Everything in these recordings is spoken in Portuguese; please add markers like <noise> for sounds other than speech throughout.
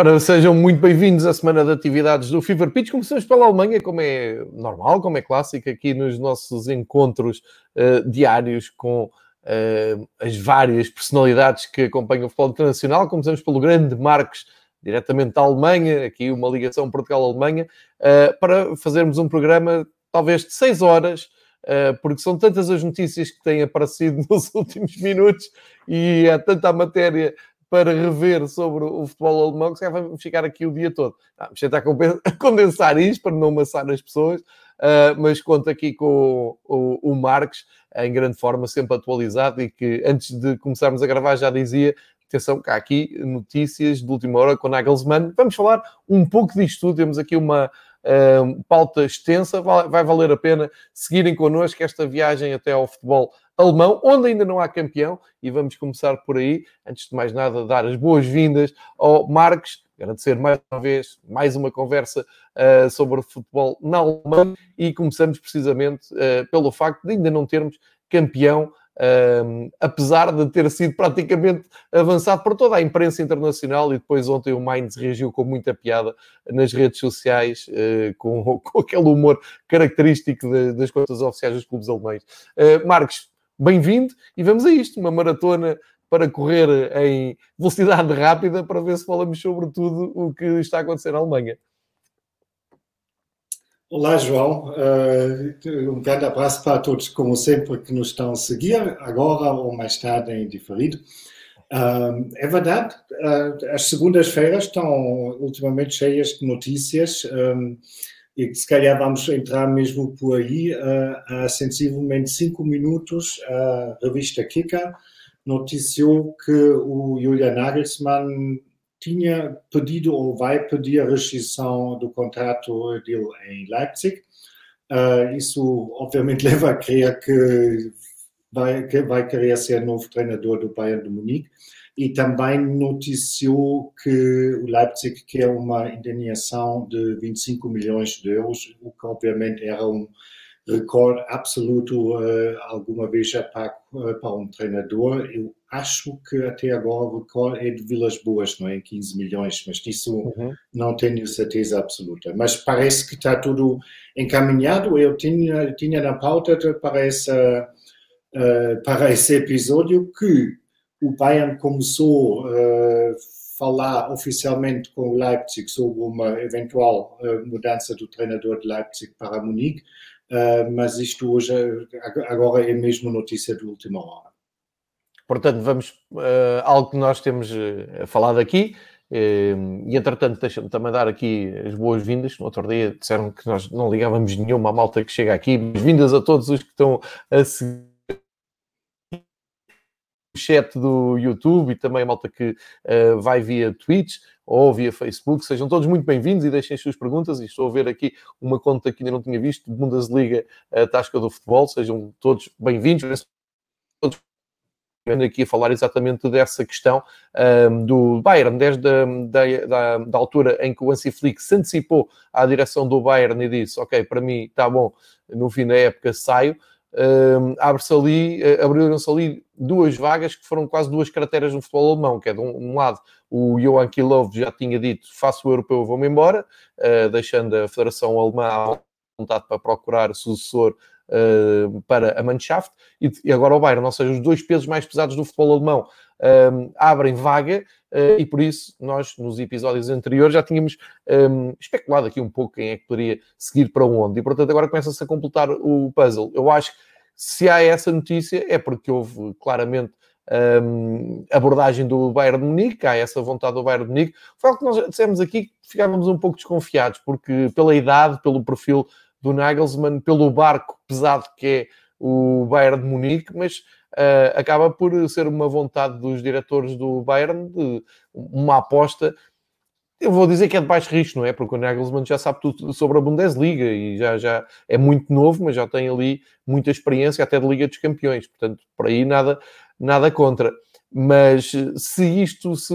Ora, sejam muito bem-vindos à semana de atividades do Fever Pitch. Começamos pela Alemanha, como é normal, como é clássico, aqui nos nossos encontros uh, diários com uh, as várias personalidades que acompanham o futebol internacional. Começamos pelo grande Marcos, diretamente da Alemanha, aqui uma ligação Portugal-Alemanha, uh, para fazermos um programa talvez de 6 horas, porque são tantas as notícias que têm aparecido <laughs> nos últimos minutos e há tanta matéria para rever sobre o futebol alemão, que se vamos ficar aqui o dia todo. Ah, vamos tentar <laughs> condensar isto para não amassar as pessoas, uh, mas conto aqui com o, o, o Marques, em grande forma, sempre atualizado, e que antes de começarmos a gravar já dizia atenção, cá aqui notícias de última hora com Nagelsmann. Vamos falar um pouco disto tudo. Temos aqui uma uh, pauta extensa. Vai, vai, valer a pena seguirem connosco esta viagem até ao futebol alemão, onde ainda não há campeão, e vamos começar por aí. Antes de mais nada, dar as boas-vindas ao Marcos, agradecer mais uma vez, mais uma conversa uh, sobre futebol na Alemanha, e começamos precisamente uh, pelo facto de ainda não termos campeão um, apesar de ter sido praticamente avançado por toda a imprensa internacional e depois ontem o Mainz reagiu com muita piada nas redes sociais, uh, com, <laughs> com, aquele humor característico de, das contas oficiais dos clubes alemães. Uh, Marcos, bem-vindo e vamos a isto, uma maratona para correr em velocidade rápida para ver se falamos sobre tudo o que está a acontecer na Alemanha. Olá, João. Uh, um grande abraço para todos, como sempre, que nos estão a seguir, agora ou mais tarde em diferido. Uh, é verdade, uh, as segundas-feiras estão ultimamente cheias de notícias. E se calhar vamos entrar mesmo por aí, uh, há sensivelmente cinco minutos, a revista Kika noticiou que o Julian Nagelsmann tinha pedido ou vai pedir a rescisão do contrato dele em Leipzig. Uh, isso, obviamente, <laughs> leva a crer que vai, que vai querer ser novo treinador do Bayern de Munique e também noticiou que o Leipzig quer uma indenização de 25 milhões de euros, o que obviamente era um recorde absoluto uh, alguma vez pago uh, para um treinador. Eu acho que até agora o recorde é de Vilas Boas, não é? 15 milhões, mas disso uhum. não tenho certeza absoluta. Mas parece que está tudo encaminhado. Eu tinha, tinha na pauta para, essa, <laughs> uh, para esse episódio que o Bayern começou a uh, falar oficialmente com o Leipzig sobre uma eventual uh, mudança do treinador de Leipzig para Munique, uh, mas isto hoje agora é mesmo notícia de última hora. Portanto, vamos algo que nós temos falado aqui. E entretanto, deixa-me também dar aqui as boas-vindas. No outro dia disseram que nós não ligávamos nenhuma malta que chega aqui. Boas-vindas a todos os que estão a seguir chat do YouTube e também a malta que uh, vai via Twitch ou via Facebook. Sejam todos muito bem-vindos e deixem as suas perguntas. E estou a ver aqui uma conta que ainda não tinha visto, Bundesliga, a Tasca do Futebol. Sejam todos bem-vindos. Todos aqui a falar exatamente dessa questão um, ehm, do Bayern, desde a da, da, da, altura em que o Hansi Flick se antecipou à direção do Bayern e disse, ok, para mim está bom, no fim da época saio, uh, abre-se ali, uh, abriram-se ali duas vagas que foram quase duas crateras no futebol alemão, que é de um, um lado o Johan Kilov já tinha dito, faço o europeu, vou-me embora, uh, deixando a Federação Alemã à vontade para procurar sucessor uh, para a Mannschaft, e, e, agora o Bayern, ou seja, os dois pesos mais pesados do futebol alemão um, abrem vaga, uh, e por isso nós, nos episódios anteriores, já tínhamos um, especulado aqui um pouco quem é que poderia seguir para onde, e portanto agora começa-se a completar o puzzle. Eu acho que se há essa notícia é porque houve claramente um, abordagem do Bayern de Munique, há essa vontade do Bayern de Munique. Foi algo que nós dissemos aqui ficávamos um pouco desconfiados, porque pela idade, pelo perfil do Nagelsmann, pelo barco pesado que é o Bayern de Munique, mas uh, acaba por ser uma vontade dos diretores do Bayern de uma aposta. Eu vou dizer que é de baixo risco, não é? Porque o Nagelsmann já sabe tudo sobre a Bundesliga e já, já é muito novo, mas já tem ali muita experiência até de Liga dos Campeões. Portanto, por aí nada, nada contra. Mas se isto se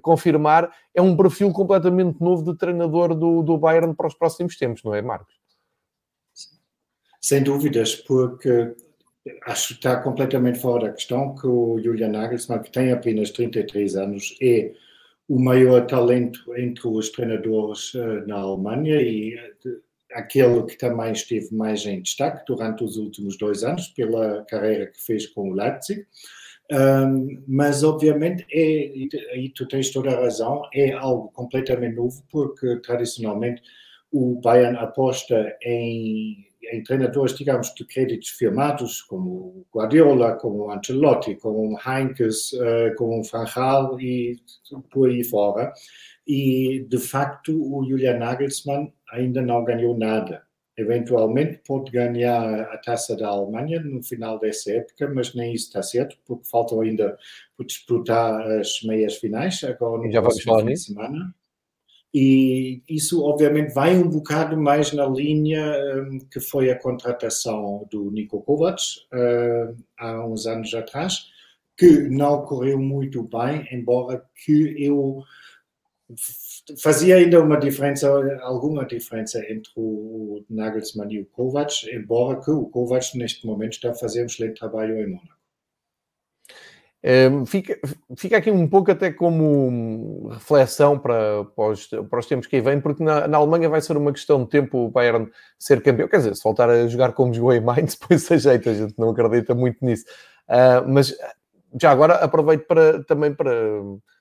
confirmar, é um perfil completamente novo de treinador do, do Bayern para os próximos tempos, não é, Marcos? Sem dúvidas, porque acho que está completamente fora da questão que o Julian Nagelsmann, que tem apenas 33 anos, é o maior talento entre os treinadores uh, na Alemanha e uh, aquele que também esteve mais em destaque durante os últimos dois anos pela carreira que fez com o Leipzig. Um, mas obviamente é, e tu tens toda a razão, é algo completamente novo porque tradicionalmente o Bayern aposta em, em treinadores, digamos, de créditos firmados, como Guardiola, como Ancelotti, como Heinkes, uh, como Franchal e por aí fora. E, de facto, o Julian Nagelsmann ainda não ganhou nada eventualmente pode ganhar a taça da Alemanha no final dessa época, mas nem isso está certo, porque faltam ainda por disputar as meias finais, agora no Já próximo fim de semana. E isso, obviamente, vai um bocado mais na linha um, que foi a contratação do Nico Kovac uh, há uns anos atrás, que não correu muito bem, embora que eu fazia ainda uma diferença, alguma diferença entre o Nagelsmann e o Kovac, embora que o Kovac neste momento está a fazer um excelente trabalho em Mônaco. Fica, fica aqui um pouco até como reflexão para, para, os, para os tempos que aí vêm, porque na, na, Alemanha vai ser uma questão de tempo o Bayern ser campeão. Quer dizer, se voltar a jogar como jogou em Mainz, <laughs> depois se ajeita, a gente não acredita muito nisso. Uh, mas já agora aproveito para, também para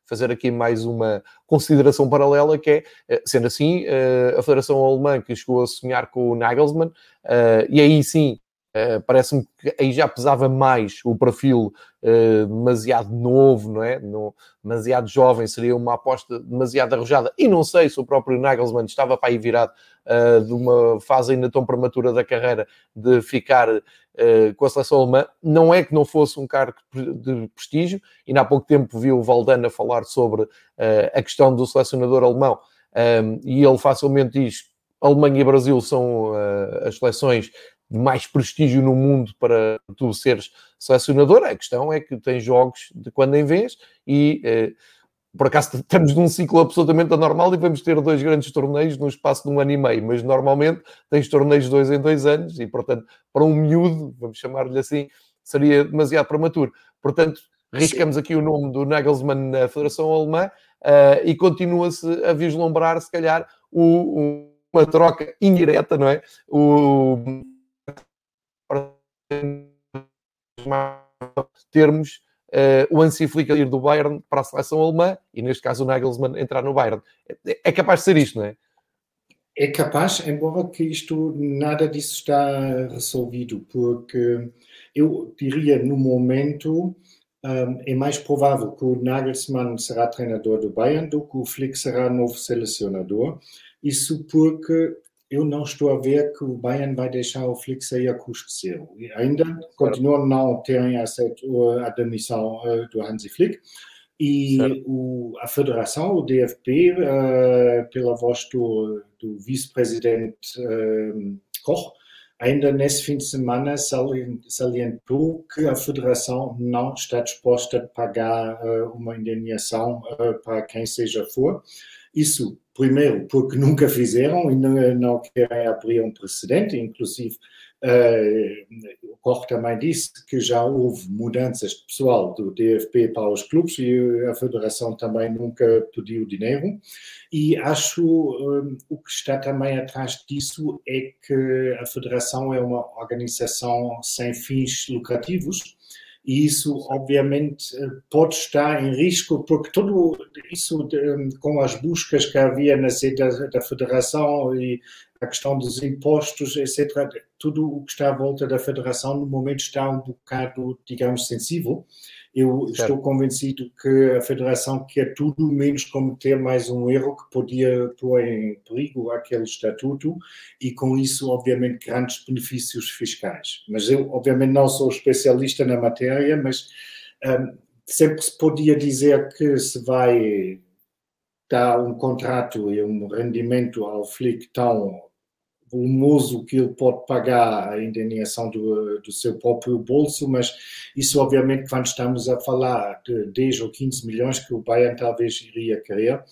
fazer aqui mais uma consideração paralela, que é, eh, sendo assim, eh, a Federação Alemã que chegou a sonhar com o Nagelsmann, eh, e aí sim, parece-me que aí já pesava mais o perfil demasiado novo, não é? demasiado jovem, seria uma aposta demasiado arrojada, e não sei se o próprio Nagelsmann estava para aí virado de uma fase ainda tão prematura da carreira de ficar uh, com a seleção alemã. Não é que não fosse um cargo de prestígio, e há pouco tempo viu o Valdana falar sobre uh, a questão do selecionador alemão, um, e ele facilmente diz: Alemanha e Brasil são uh, as seleções mais prestígio no mundo para tu seres selecionador. A questão é que tem jogos de quando em vez e por acaso <laughs> estamos num ciclo absolutamente anormal e vamos ter dois grandes torneios no espaço de um ano e meio, mas normalmente tens torneios dois em dois anos e, portanto, para um miúdo, vamos chamar-lhe assim, seria demasiado prematuro. Portanto, riscamos aqui o nome do Nagelsmann na Federação Alemã uh, e continua-se a vislumbrar, se calhar, o, o, uma troca indireta, não é? O, termos uh, o a ir do Bayern para a seleção alemã e, neste caso, o Nagelsmann entrar no Bayern. É, é capaz de ser isto, não é? É capaz, embora que isto, nada disso está resolvido, porque eu diria, no momento, um, é mais provável que o Nagelsmann será treinador do Bayern do que o Flick será novo selecionador. Isso porque eu não estou a ver que o Bayern vai deixar o Flick sair a custo zero. E ainda continuam não terem aceito a demissão uh, do Hansi Flick. E o, a federação, o DFB, uh, eh, pela voz do, do vice-presidente uh, Koch, ainda nesse fim de semana salientou que a federação não está disposta a pagar uma indenização para quem seja for. Isso Primeiro, porque <laughs> nunca fizeram e não, não querem abrir um precedente, inclusive uh, o Koch também disse que já houve mudanças de pessoal do DFP para os clubes e a Federação também nunca pediu dinheiro. E acho um, o que está também atrás disso é que a Federação é uma organização sem fins lucrativos isso obviamente pode estar em risco, porque tudo isso com as buscas que havia na sede da, da Federação e a questão dos impostos, etc., tudo o que está à volta da Federação no momento está um bocado, digamos, sensível. Eu certo. estou convencido que a Federação quer tudo menos cometer mais um erro que podia pôr em perigo aquele estatuto e, com isso, obviamente, grandes benefícios fiscais. Mas eu, obviamente, não sou especialista na matéria, mas um, sempre se podia dizer que se vai dar um contrato e um rendimento ao Flick tão volumoso que ele pode pagar a indenização do, do seu próprio bolso, mas isso obviamente quando estamos a falar de 10 ou 15 milhões que o Bayern talvez iria querer,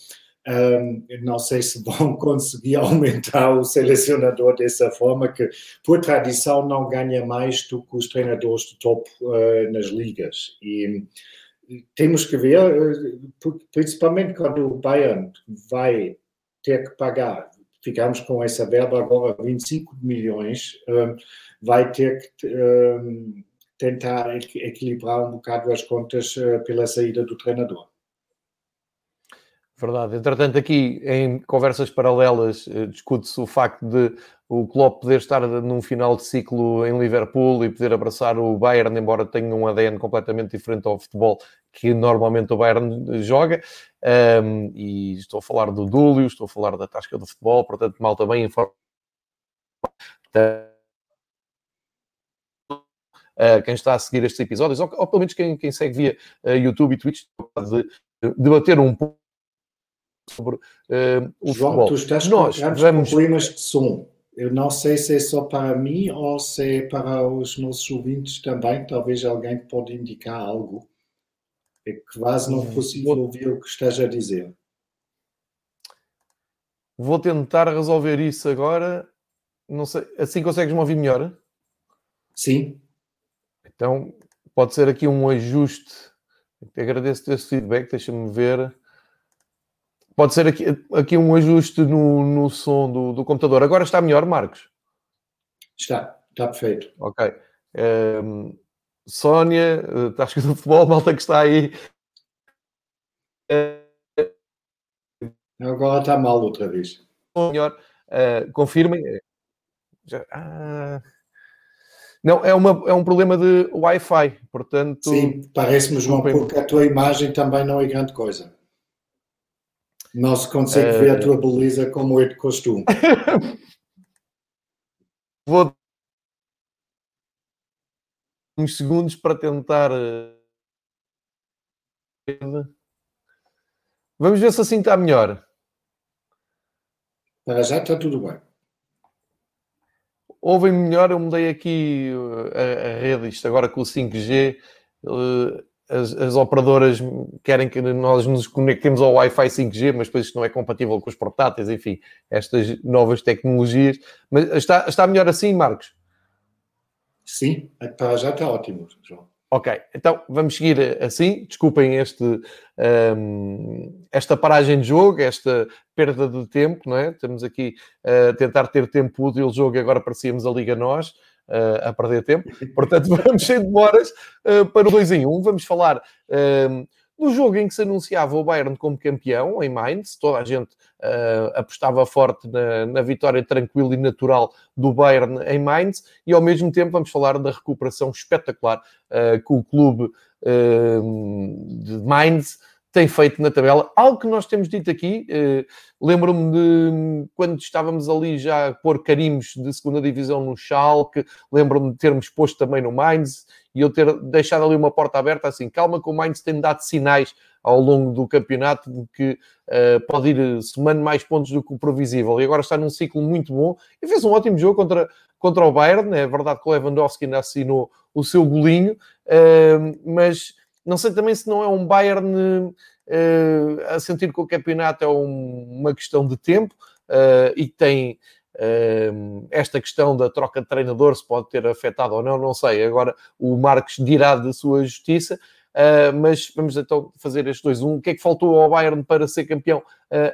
um, não sei se vão <laughs> conseguir aumentar o selecionador dessa forma, que por tradição não ganha mais do que os treinadores de top uh, nas ligas. E temos que ver, principalmente quando o Bayern vai ter que pagar, ficamos com essa verba agora, 25 milhões, vai ter que tentar equilibrar um bocado as contas pela saída do treinador. Verdade. Entretanto, aqui em conversas paralelas eh, discute-se o facto de o Klopp poder estar num final de ciclo em Liverpool e poder abraçar o Bayern, embora tenha um ADN completamente diferente ao futebol que normalmente o Bayern joga. Um, e estou a falar do Dúlio, estou a falar da tasca do futebol, portanto, mal também informa. Uh, quem está a seguir estes episódios, ou, ou pelo menos quem, quem segue via uh, YouTube e Twitch, de debater um pouco sobre uh, o João, futebol. tu estás Nós com vamos... problemas de som. Eu não sei se é só para mim ou se é para os nossos ouvintes também. Talvez alguém pode indicar algo. É quase não possível Vou... ouvir o que estás a dizer. Vou tentar resolver isso agora. Não sei, assim consegues-me ouvir melhor? Sim. Então, pode ser aqui um ajuste. Agradeço-te esse feedback, deixa-me ver. Pode ser aqui, aqui um ajuste no, no som do, do computador. Agora está melhor, Marcos? Está, está perfeito. Ok. Um, ehm, Sónia, estás <laughs> do futebol, malta que está aí. Agora está mal outra vez. Melhor, uh, confirmem. Já, ah, não, é, uma, é um problema de Wi-Fi, portanto... Sim, parece-me, João, porque a tua imagem também não é grande coisa. Não se consegue uh... ver a tua beleza como é de costume. <laughs> Vou uns segundos para tentar. Eh, Vamos ver se assim está melhor. Para já está tudo bem. Ouvem melhor, eu mudei aqui eh, a, a rede, isto agora com o 5G as, as, operadoras querem que nós nos conectemos ao Wi-Fi 5G, mas depois isto não é compatível com os portáteis, enfim, estas novas tecnologias. Mas está, está melhor assim, Marcos? Sim, já está ótimo, João. Ok, então vamos seguir assim. Desculpem este, um, esta paragem de jogo, esta perda de tempo, não é? Estamos aqui a tentar ter tempo útil jogo e agora parecíamos a Liga Nós a perder tempo. Portanto, <laughs> vamos sem demoras uh, para o 2 em 1. Um. Vamos falar uh, do jogo em que se anunciava o Bayern como campeão, em Mainz. Toda a gente apostava forte na, na, vitória tranquila e natural do Bayern em Mainz. E, ao mesmo tempo, vamos falar da recuperação espetacular que o clube de Mainz tem feito na tabela. Algo que nós temos dito aqui, eh, lembro-me de quando estávamos ali já a pôr carimbos de segunda divisão no Schalke, lembro-me de termos posto também no Mainz e eu ter deixado ali uma porta aberta assim, calma que o Mainz tem dado sinais ao longo do campeonato de que uh, pode ir somando mais pontos do que o previsível e agora está num ciclo muito bom e fez um ótimo jogo contra, contra o Bayern, é verdade que o Lewandowski ainda assinou o seu golinho, uh, mas não sei também se não é um Bayern uh, a sentir que o campeonato é um, uma questão de tempo uh, e tem uh, esta questão da troca de treinador, se pode ter afetado ou não, não sei. Agora o Marcos dirá da sua justiça. Mas vamos então fazer estes dois. Um, o que é que faltou ao Bayern para ser campeão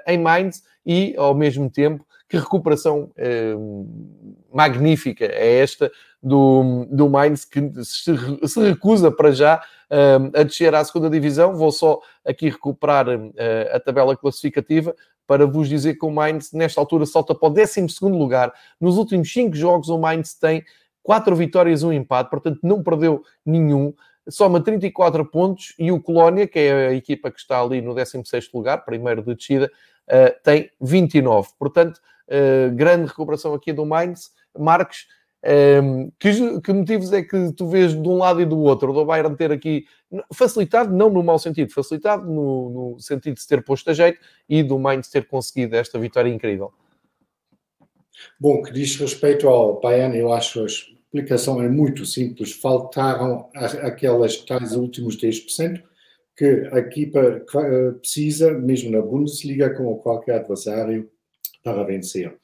em Mainz e, ao mesmo tempo, que recuperação uh, magnífica é esta do, do Mainz, que se, se recusa para já a descer à segunda divisão. Vou só aqui recuperar a tabela classificativa para vos dizer que o Mainz, nesta altura, salta para o 12 lugar. Nos últimos 5 jogos, o Mainz tem 4 vitórias e um empate, portanto, não perdeu nenhum soma 34 pontos e o Colónia, que é a equipa que está ali no 16º lugar, primeiro de descida, tem 29. Portanto, grande recuperação aqui do Mainz. Marcos, um, ehm, que, que, motivos é que tu vês de um lado e do outro? Do Bayern ter aqui facilitado, não no mau sentido, facilitado no, no sentido de se ter posto a jeito e do Mainz ter conseguido esta vitória incrível. Bom, que diz respeito ao Bayern, eu acho as explicação é muito simples. Faltaram aquelas tais últimos 10% que a equipa eh, precisa, mesmo na Bundesliga, com qualquer adversário, para vencer.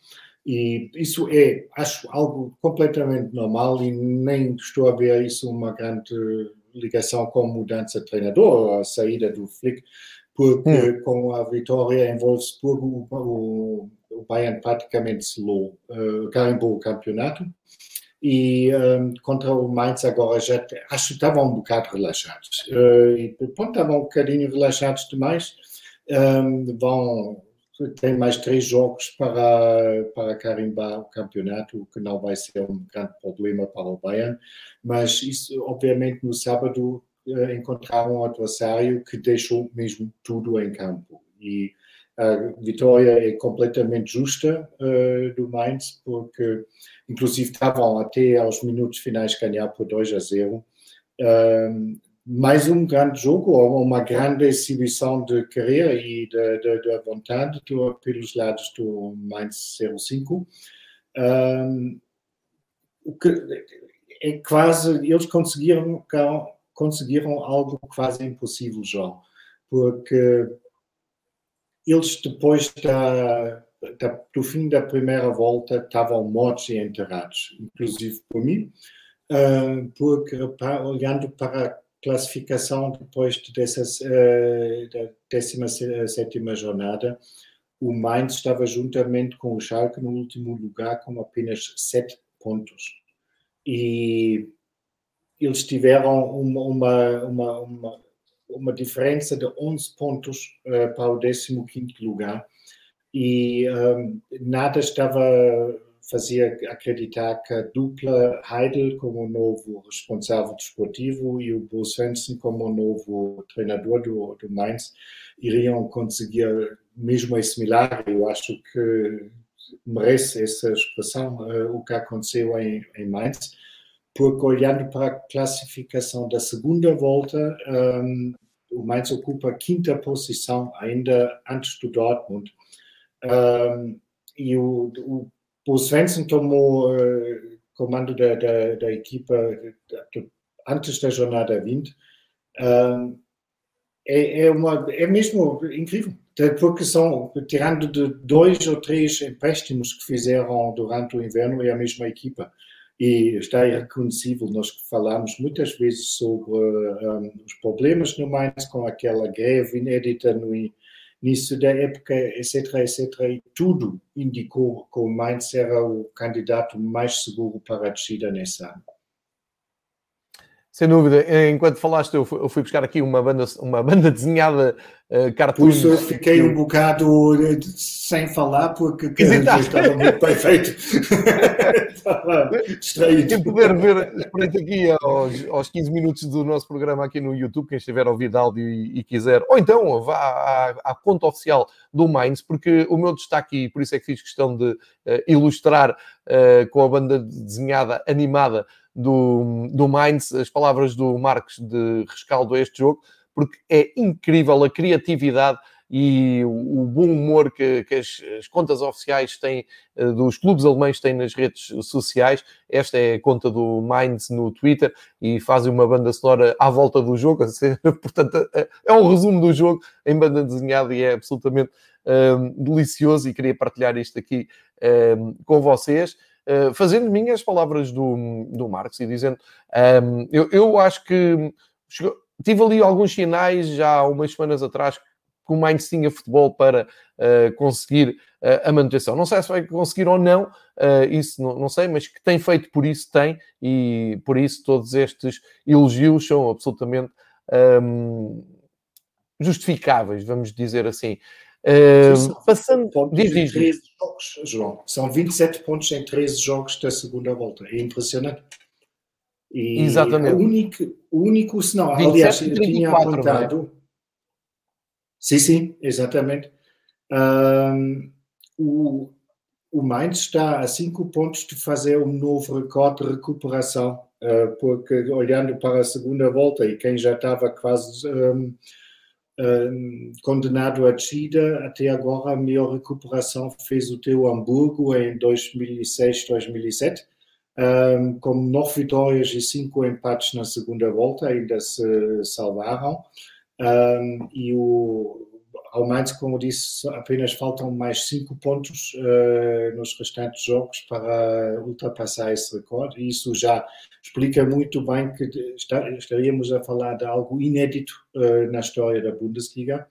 E isso é, acho, algo completamente normal e nem estou a ver isso uma grande ligação com mudança de treinador, a saída do Flick, porque hum. com a vitória em Wolfsburgo o, o Bayern praticamente selou, uh, carimbou o campeonato e um, contra o Mainz agora já acho que estavam um bocado relaxados uh, e pronto, estavam um bocadinho relaxados demais um, vão tem mais três jogos para, para carimbar o campeonato, o que não vai ser um grande problema para o Bayern, mas isso, obviamente, no sábado uh, encontraram um adversário que deixou mesmo tudo em campo. E a vitória é completamente justa uh, do Mainz, porque, inclusive, estavam até aos minutos finais ganhar por 2 a 0. Um, mais um grande jogo, uma grande exibição de carreira e de, de, de vontade do, pelos lados do Mainz 05. Um, que é quase, eles conseguiram, conseguiram algo quase impossível, João, porque eles depois da, da, do fim da primeira volta estavam mortos e enterrados, inclusive por mim, porque olhando para classificação depois dessas, uh, da 17 jornada, o Mainz estava juntamente com o Schalke no último lugar com apenas 7 pontos. E eles tiveram uma, uma, uma, uma, diferença de 11 pontos uh, para o 15 lugar e um, nada estava fazia acreditar que a dupla Heidel como novo responsável desportivo e o Bo Svensson como novo treinador do, do Mainz iriam conseguir mesmo esse milagre. Eu acho que merece essa expressão uh, o que aconteceu em, em Mainz, porque olhando para a classificação da segunda volta, um, o Mainz ocupa a quinta posição ainda antes do Dortmund. Um, e o, o o Svensson tomou uh, comando da, da, da equipa antes da jornada 20. Uh, é, é, uma, é mesmo incrível, porque são, tirando de dois ou três empréstimos que fizeram durante o inverno, é a mesma equipa. E está irreconhecível, nós falamos muitas vezes sobre um, os problemas no Mainz com aquela greve inédita no, nisso da época, etc, etc, e tudo indicou que o Mainz era o candidato mais seguro para a descida nesse ano. Sem dúvida. Enquanto falaste, eu fui, eu fui buscar aqui uma banda, uma banda <laughs> desenhada uh, cartoon. Por isso eu fiquei um bocado eh, sem falar, porque estava muito bem feito. <laughs> estava distraído. Quem puder ver, espreite aqui aos, aos 15 minutos do nosso programa aqui no YouTube, quem estiver a ouvir de áudio e, e quiser, ou então vá à, à, conta oficial do Minds, porque o meu destaque, e por isso é que fiz questão de uh, ilustrar uh, com a banda desenhada, animada, do, do Mainz, as palavras do Marcos de rescaldo a este jogo, porque é incrível a criatividade e o, bom humor que, que as, as, contas oficiais têm, eh, dos clubes alemães têm nas redes sociais. Esta é a conta do Mainz no Twitter e fazem uma banda sonora à volta do jogo. <laughs> Portanto, é, é um resumo do jogo em banda desenhada e é absolutamente um, ehm, delicioso e queria partilhar isto aqui um, ehm, com vocês. Eh, fazendo minhas palavras do, do Marx e dizendo, um, ehm, eu, eu acho que chegou, tive ali alguns sinais já há umas semanas atrás que o Mainz tinha futebol para uh, conseguir uh, a manutenção. Não sei se vai conseguir ou não, uh, isso não, não, sei, mas que tem feito por isso tem, e por isso todos estes elogios são absolutamente um, ehm, justificáveis, vamos dizer assim. Uh, passando. Diz, diz. Jogos, João. São 27 pontos em 13 jogos da segunda volta. É impressionante. E Exatamente. O único, o único senão, aliás, eu tinha é? apontado. É? Sim, sim, exatamente. Um, o, o Mainz está a 5 pontos de fazer um novo recorde de recuperação, uh, porque olhando para a segunda volta e quem já estava quase. Um, condenado à descida, até agora a melhor recuperação fez o teu Hamburgo em 2006, 2007, um, com nove vitórias e cinco empates na segunda volta, ainda se salvaram. E o ao Mainz, como disse, apenas faltam mais cinco pontos uh, nos restantes jogos para ultrapassar esse recorde. E isso já explica muito bem que estaríamos a falar de algo inédito uh, na história da Bundesliga.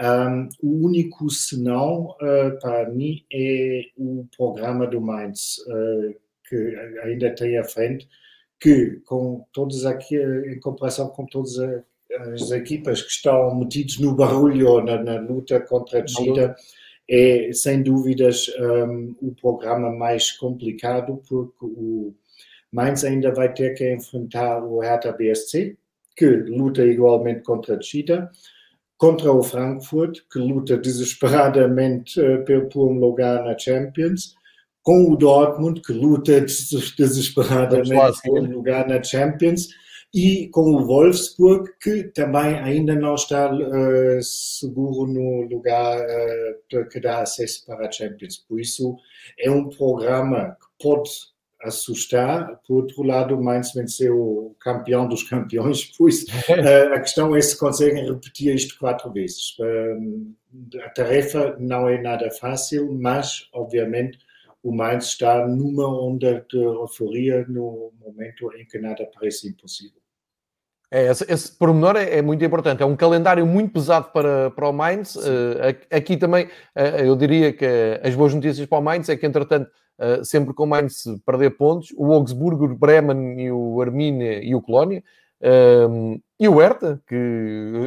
Um, o único senão, uh, para mim, é o programa do Mainz, que ainda tem à frente, que com todas aqui, em comparação com todas as equipas que estão metidas no barulho na, na luta contra a descida é sem dúvidas um, o programa mais complicado porque o Mainz ainda vai ter que enfrentar o Hertha BSC que luta igualmente contra a descida contra o Frankfurt que luta desesperadamente uh, por um lugar na Champions com o Dortmund que luta desesperadamente por um lugar na Champions e com o Wolfsburg, que também ainda não está uh, seguro no lugar uh, que dá acesso para a Champions. Por isso, é um programa que pode assustar. Por outro lado, o Mainz venceu o campeão dos campeões, <laughs> pois uh, <laughs> a questão é se conseguem repetir isto quatro vezes. a tarefa não é nada fácil, mas, obviamente, o Mainz está numa onda de euforia no momento em que nada parece impossível. É, esse, esse pormenor é, é, muito importante. É um calendário muito pesado para, para o Mainz. Uh, aqui também, uh, eu diria que as boas notícias para o Mainz é que, entretanto, uh, sempre com o Mainz perder pontos, o Augsburgo, o Bremen e o Arminia e o Colónia, ehm, e o Hertha, que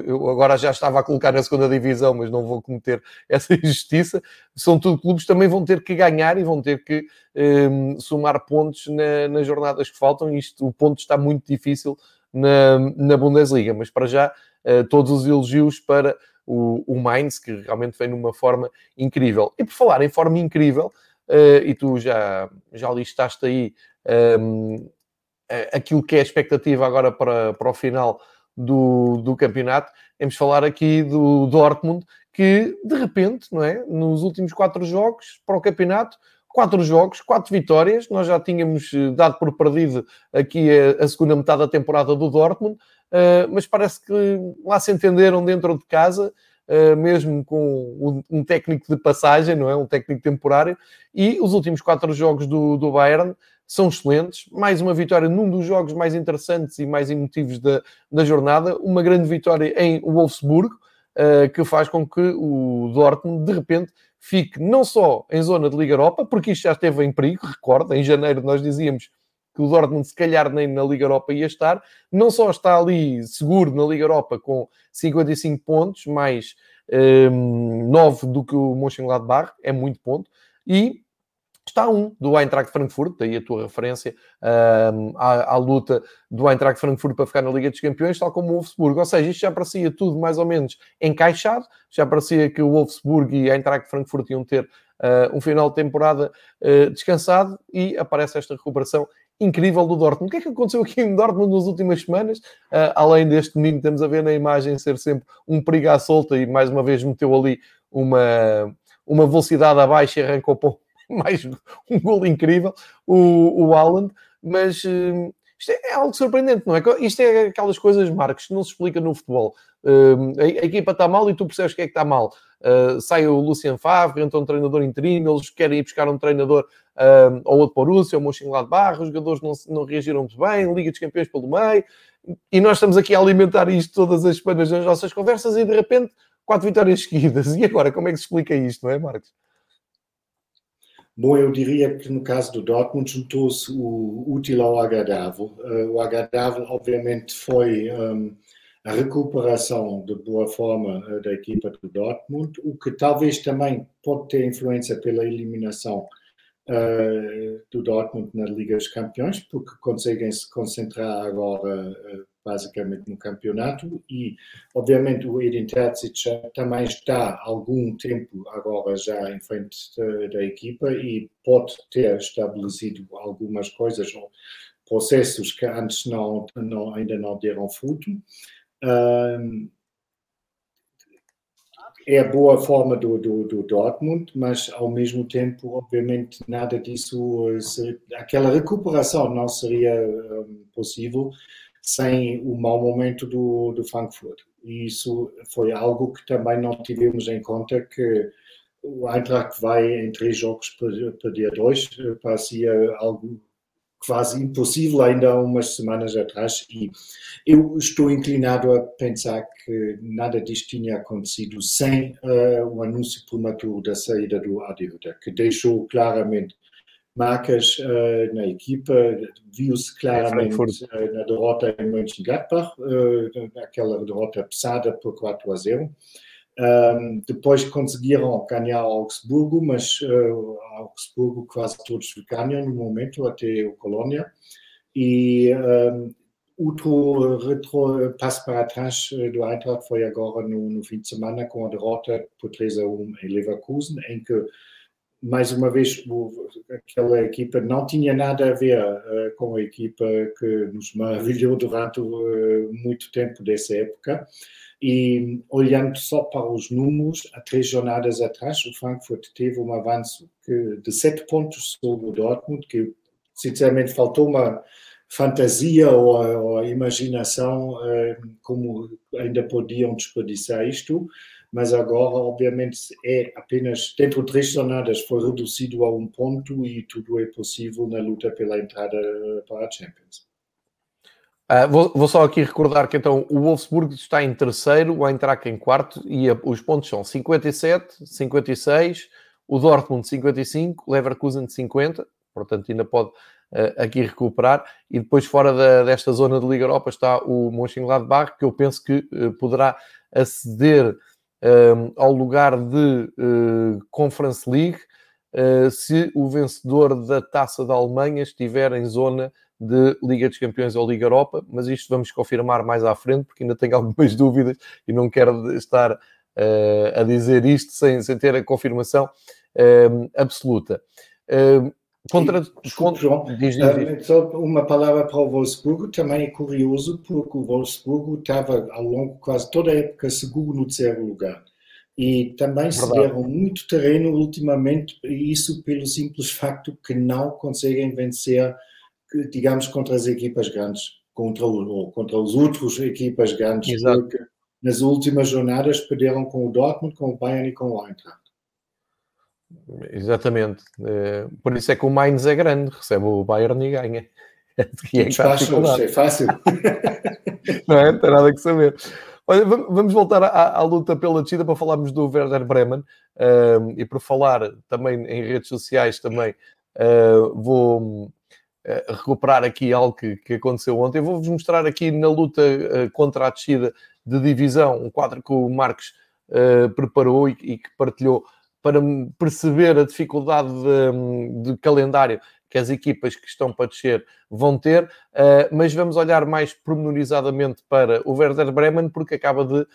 eu agora já estava a colocar na segunda divisão, mas não vou cometer <laughs> essa injustiça, são tudo clubes que também vão ter que ganhar e vão ter que um, ehm, somar pontos na, nas jornadas que faltam. Isto, o ponto está muito difícil na, na Bundesliga. Mas para já, uh, todos os elogios para o, o Mainz, que realmente vem numa forma incrível. E por falar em forma incrível, uh, e tu já, já listaste aí um, ehm, aquilo que é a expectativa agora para, para o final do, do campeonato, temos de falar aqui do Dortmund, que de repente, não é, nos últimos quatro jogos para o campeonato, quatro jogos, quatro vitórias. Nós já tínhamos eh, dado por perdido aqui a, segunda metade da temporada do Dortmund, uh, mas parece que lá se entenderam dentro de casa. Uh, mesmo com um, um, técnico de passagem, não é? Um técnico temporário, e os últimos quatro jogos do, do Bayern são excelentes. Mais uma vitória num dos jogos mais interessantes e mais emotivos da, da jornada, uma grande vitória em Wolfsburgo, uh, que faz com que o Dortmund, de repente, fique não só em zona de Liga Europa, porque isto já esteve em perigo, recorda, em janeiro nós dizíamos que o Dortmund se calhar nem na Liga Europa ia estar, não só está ali seguro na Liga Europa com 55 pontos, mais um, 9 do que o Mönchengladbach, é muito ponto, e está um do Eintracht Frankfurt, daí a tua referência um, à, à, luta do Eintracht Frankfurt para ficar na Liga dos Campeões, tal como o Wolfsburg. Ou seja, isto já parecia tudo mais ou menos encaixado, já parecia que o Wolfsburg e a Eintracht Frankfurt iam ter uh, um final de temporada uh, descansado e aparece esta recuperação incrível do Dortmund. O que é que aconteceu aqui em Dortmund nas últimas semanas? Uh, além deste menino, temos a ver na imagem ser sempre um perigo à solta e mais uma vez meteu ali uma, uma velocidade abaixo e arrancou <laughs> mais um gol incrível, o, o Haaland, mas uh, isto é, é, algo surpreendente, não é? Isto é aquelas coisas, Marcos, que não se explica no futebol. Uh, a, a, equipa está mal e tu percebes que é que está mal. Uh, sai o Lucien Favre, entra um treinador interino, eles querem ir buscar um treinador uh, ou outro Borussia, ou Mönchengladbach, os jogadores não, não reagiram muito bem, Liga dos Campeões pelo meio, e nós estamos aqui a alimentar isto todas as semanas nas nossas conversas e de repente quatro vitórias seguidas. <laughs> E agora, como é que se explica isto, não é, Marcos? Bom, eu diria que no caso do Dortmund juntou-se o útil ao agradável. Uh, o agradável, obviamente, foi um, a recuperação de boa forma uh, da equipa do Dortmund, o que talvez também pode ter influência pela eliminação uh, do Dortmund na Liga dos Campeões, porque conseguem se concentrar agora basicamente no campeonato e obviamente o Edin Terzic também está algum tempo agora já em frente da, equipa e pode ter estabelecido algumas coisas processos que antes não, não ainda não deram fruto. Um, é a boa forma do, do, do, Dortmund, mas ao mesmo tempo, obviamente, nada disso, aquela recuperação não seria um, possível sem o mau momento do, do Frankfurt. E isso foi algo que também não tivemos em conta que o Eintracht vai em três jogos dia dois, parecia algo quase impossível ainda há umas semanas atrás e eu estou inclinado a pensar que nada disto tinha acontecido sem uh, o anúncio prematuro da saída do Adi que deixou claramente marcas uh, na equipa, viu-se claramente uh, na derrota em Mönchengladbach, uh, aquela derrota pesada por 4 a 0. Um, depois conseguiram ganhar Augsburgo, mas uh, Augsburgo quase todos ganham no momento, até o Colônia. E um, outro retro, passo para trás do Eintracht foi agora no, no, fim de semana com a derrota por 3 a 1 em Leverkusen, em que mais uma vez, aquela equipa não tinha nada a ver uh, com a equipa que nos maravilhou durante uh, muito tempo dessa época. E olhando só para os números, há três jornadas atrás, o Frankfurt teve um avanço que, de sete pontos sobre o Dortmund, que sinceramente faltou uma fantasia ou, ou imaginação uh, como ainda podiam desperdiçar isto mas agora, obviamente, é apenas dentro de três jornadas foi reduzido a um ponto e tudo é possível na luta pela entrada para a Champions. Uh, vou, vou, só aqui recordar que então o Wolfsburg está em terceiro, o Eintracht em quarto e a, os pontos são 57, 56, o Dortmund 55, Leverkusen 50, portanto ainda pode uh, aqui recuperar e depois fora da, desta zona de Liga Europa está o Mönchengladbach que eu penso que uh, poderá aceder um, ao lugar de uh, Conference League uh, se o vencedor da Taça da Alemanha estiver em zona de Liga dos Campeões ou Liga Europa, mas isto vamos confirmar mais à frente, porque ainda tenho <laughs> algumas dúvidas e não quero estar uh, a dizer isto sem, sem ter a confirmação absoluta. Contra, Desculpe, João, diz, diz. Uh, só uma palavra para o Wolfsburgo, também é curioso porque o Wolfsburgo estava ao longo quase toda a época seguro no terceiro lugar e também Verdade. se deram muito terreno ultimamente, isso pelo simples facto que não conseguem vencer, digamos, contra as equipas grandes, contra, ou contra as outras equipas grandes, Exato. porque nas últimas jornadas perderam com o Dortmund, com o Bayern e com o Eintracht. Exatamente. Eh, por isso é que o Mainz é grande, recebe o Bayern e ganha. <laughs> E é, fácil, é <laughs> fácil. Não é? Não tem nada que saber. Olha, vamos voltar à, à, luta pela descida para falarmos do Werder Bremen uh, e por falar também em redes sociais também uh, vou uh, recuperar aqui algo que, que aconteceu ontem. Vou-vos mostrar aqui na luta contra a descida de divisão um quadro que o Marcos preparou e, e que partilhou para perceber a dificuldade de, de, calendário que as equipas que estão para descer vão ter, uh, mas vamos olhar mais pormenorizadamente para o Werder Bremen, porque acaba de uh,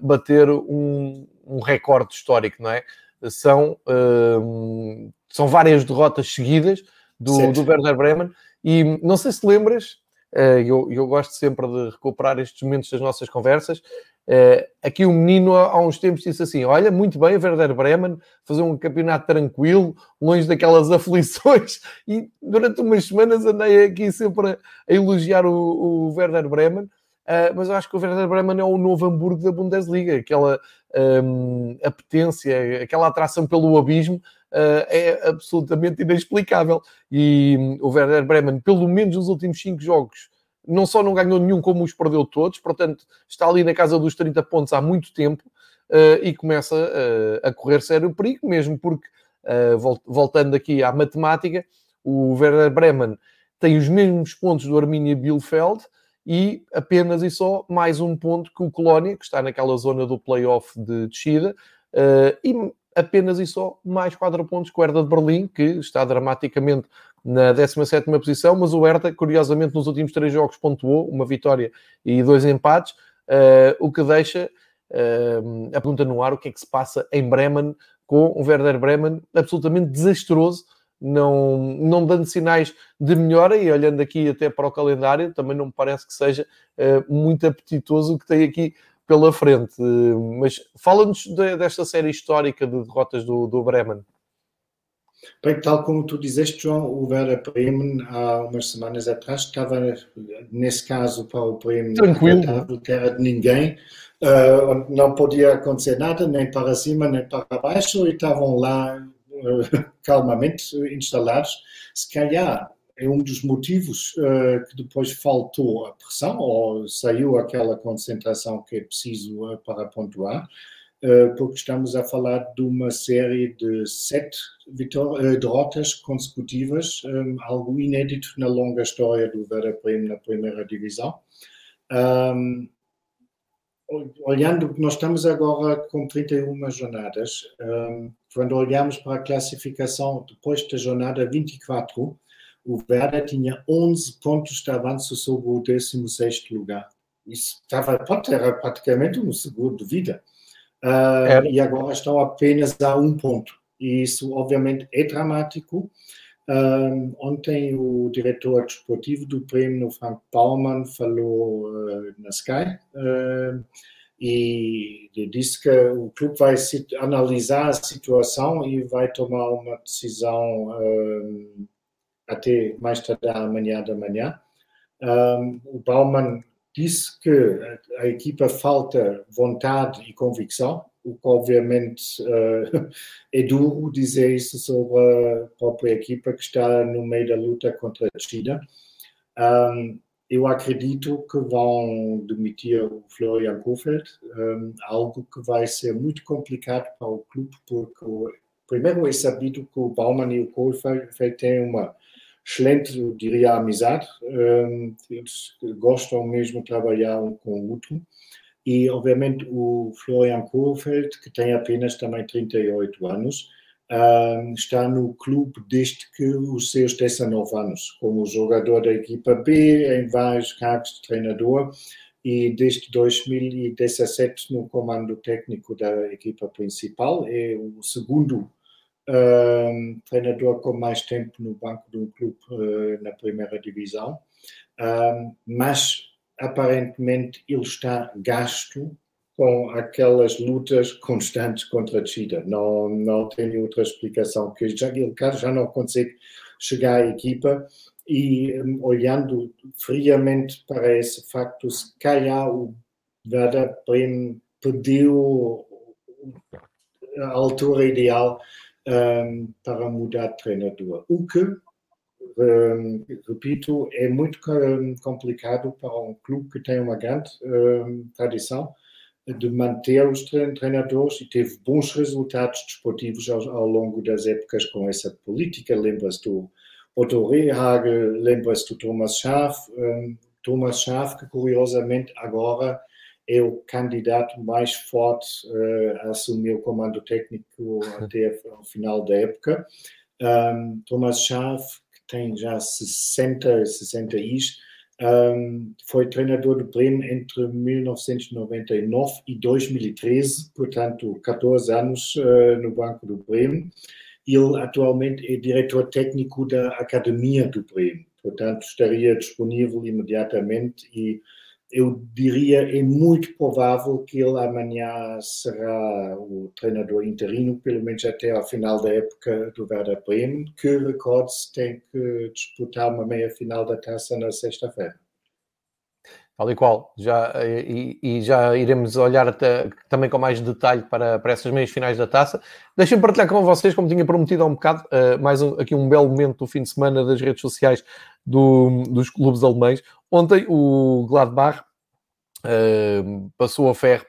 bater um, um, recorde histórico, não é? São, uh, são várias derrotas seguidas do, do Werder Bremen, e não sei se lembras, eu, eu gosto sempre de recuperar estes momentos das nossas conversas. Uh, aqui o um menino há uns tempos disse assim: Olha, muito bem, o Werder Bremen, fazer um campeonato tranquilo, longe daquelas <laughs> aflições, e durante umas semanas andei aqui sempre a, a elogiar o, o Werder Bremen. Uh, mas eu acho que o Werder Bremen é o novo Hamburgo da Bundesliga, aquela um, apetência, aquela atração pelo abismo uh, é absolutamente inexplicável. E um, o Werder Bremen, pelo menos nos últimos cinco jogos, não só não ganhou nenhum, como os perdeu todos, portanto, está ali na casa dos 30 pontos há muito tempo uh, e começa a correr sério perigo, mesmo porque, voltando aqui à matemática, o Werder Bremen tem os mesmos pontos do Arminia Bielefeld e apenas e só mais um ponto que o Colónia, que está naquela zona do playoff de descida, e apenas e só mais 4 pontos que o Hertha de Berlim, que está dramaticamente na 17 posição, mas o Hertha, curiosamente, nos últimos três jogos pontuou, uma vitória e dois empates, uh, o que deixa uh, a pergunta no ar, o que é que se passa em Bremen com o Werder Bremen absolutamente desastroso, não, não dando sinais de melhora e olhando aqui até para o calendário, também não me parece que seja uh, muito apetitoso o que tem aqui pela frente. Mas fala-nos de, desta série histórica de derrotas do, do Bremen. Bem, tal como tu dizeste, João, o Werder Bremen há umas semanas atrás estava, nesse caso, para o Bremen, tranquilo, terra de ninguém, uh, não podia acontecer nada, nem para cima, nem para baixo, e estavam lá uh, calmamente instalados. Se calhar é um dos motivos uh, que depois faltou a pressão, ou saiu aquela concentração que é preciso para pontuar. Eh, porque estamos a falar de uma série de sete eh, derrotas consecutivas, um, algo inédito na longa história do Werder Bremen na primeira divisão. Um, olhando, nós estamos agora com 31 jornadas. Um, quando olhamos para a classificação depois da jornada 24, o Werder tinha 11 pontos de avanço sobre o 16 lugar. Isso estava, era praticamente um seguro de vida. Uh, e agora estão apenas a um ponto. E isso, obviamente, é dramático. Uh, ontem, o diretor desportivo do prêmio, Frank Baumann, falou uh, na Sky e disse que o clube vai analisar a situação e vai tomar uma decisão até mais tarde amanhã da manhã. o Baumann disse que a equipa falta vontade e convicção, o que obviamente uh, <laughs> é duro dizer isso sobre a própria equipa que está no meio da luta contra a China. Um, eu acredito que vão demitir o Florian Kofeld, um, algo que vai ser muito complicado para o clube, porque primeiro é sabido que o Baumann e o Kofeld têm uma excelente, eu diria, amizade. Eles gostam mesmo de trabalhar um com o outro. E, obviamente, o Florian Kohlfeld, que tem apenas também 38 anos, está no clube desde que os seus 19 anos, como jogador da equipa B, em vários cargos de treinador, e desde 2017 no comando técnico da equipa principal. É o segundo um, treinador com mais tempo no banco de um clube uh, na primeira divisão, mas aparentemente ele está gasto com aquelas lutas constantes contra a descida. Não, não tem outra explicação, que já, ele já não consegue chegar à equipa e um, olhando friamente para esse facto, se calhar o Werder Bremen perdeu a altura ideal um, para mudar de treinador. O que, um, repito, é muito complicado para um clube que tem uma grande um, tradição de manter os treinadores e teve bons resultados desportivos ao, ao longo das épocas com essa política. Lembras do Otto Rehage, lembras do Thomas Schaaf, Thomas Schaaf, que curiosamente agora é o candidato mais forte uh, a assumir o comando técnico <laughs> até ao final da época. Um, Thomas Schaaf, que tem já 60, 60 is, um, foi treinador do Bremen entre 1999 e 2013, portanto, 14 anos uh, no banco do Bremen. Ele atualmente é diretor técnico da Academia do Bremen, portanto, estaria disponível imediatamente e eu diria é muito provável que ele amanhã será o treinador interino, pelo menos até ao final da época do Werder Bremen, que, recorde-se, tem que disputar uma meia-final da taça na sexta-feira. Tal e qual, já, e, e, já iremos olhar até, também com mais detalhe para, para essas meias finais da taça. Deixem-me partilhar com vocês, como tinha prometido há um bocado, uh, mais um, aqui um belo momento do fim de semana das redes sociais do, dos clubes alemães. Ontem o Gladbach uh, passou a ferro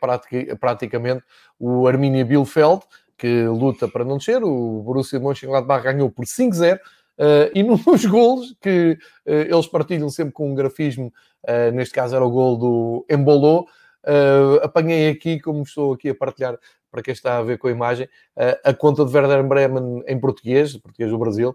praticamente o Arminia Bielefeld, que luta para não descer. O Borussia Mönchengladbach ganhou por 5-0. Uh, e <laughs> nos golos que uh, eles partilham sempre com um grafismo, uh, neste caso era o gol do Embolou, apanhei aqui, como estou aqui a partilhar para quem está a ver com a imagem, a conta de Werder Bremen em português, português do Brasil,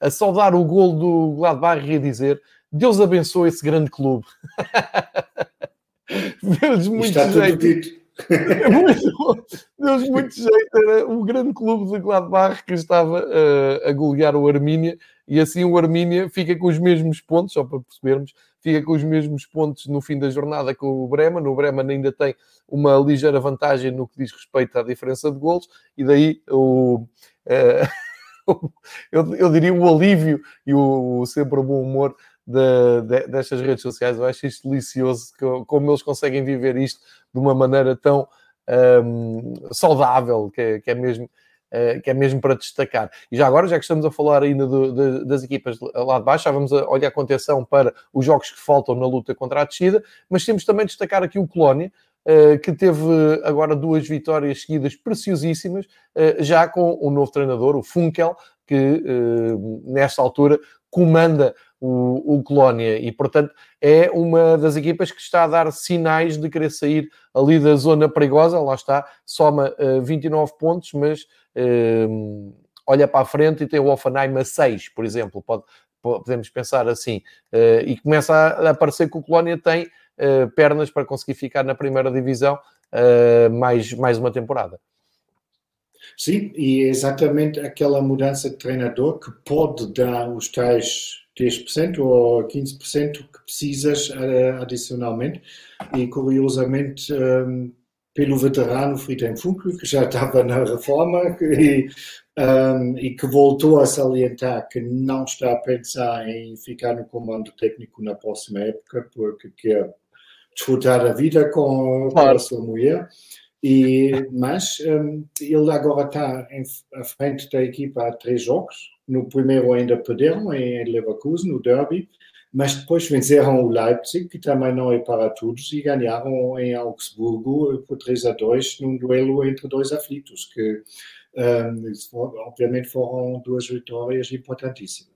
a saudar o gol do Gladbach e a dizer Deus abençoe esse grande clube. <laughs> Deus muito Está jeito. <laughs> Deus muito jeito. Era o grande clube de Gladbach que estava uh, a golear o Armínia e assim o Armínia fica com os mesmos pontos, só para percebermos, fica com os mesmos pontos no fim da jornada que o Bremen. O Bremen ainda tem uma ligeira vantagem no que diz respeito à diferença de golos e daí o... Uh, <laughs> eu, eu diria, o alívio e o, o sempre bom humor de, de, destas redes sociais. Eu acho isto delicioso, como eles conseguem viver isto de uma maneira tão um, saudável, que é, que é mesmo que é mesmo para destacar. E já agora, já que estamos a falar ainda do, de, das equipas lá de baixo, já vamos olhar com atenção para os jogos que faltam na luta contra a descida, mas temos também de destacar aqui o Colónia, Uh, que teve agora duas vitórias seguidas preciosíssimas, uh, já com o novo treinador, o Funkel, que nesta altura comanda o, o Colónia e, portanto, é uma das equipas que está a dar sinais de querer sair ali da zona perigosa. Lá está, soma uh, 29 pontos, mas uh, olha para a frente e tem o Offenheim a 6, por exemplo. Pode, podemos pensar assim. Uh, e começa a, a parecer que o Colónia tem uh, pernas para conseguir ficar na primeira divisão mais, mais uma temporada. Sim, e é exatamente aquela mudança de treinador que pode dar os tais 10% ou 15% que precisas uh, adicionalmente. E curiosamente, um, pelo veterano Friedhelm Funkel, que já estava na reforma e, um, e que voltou a salientar que não está a pensar em ficar no comando técnico na próxima época, porque quer disfrutar a vida com, com a sua mulher. E, mas um, ele agora está em, à frente da equipa há três jogos. No primeiro ainda perderam em Leverkusen, no derby, mas depois venceram o Leipzig, que também não é para todos, e ganharam em Augsburgo por 3 a 2 num duelo entre dois aflitos, que um, obviamente foram duas vitórias importantíssimas.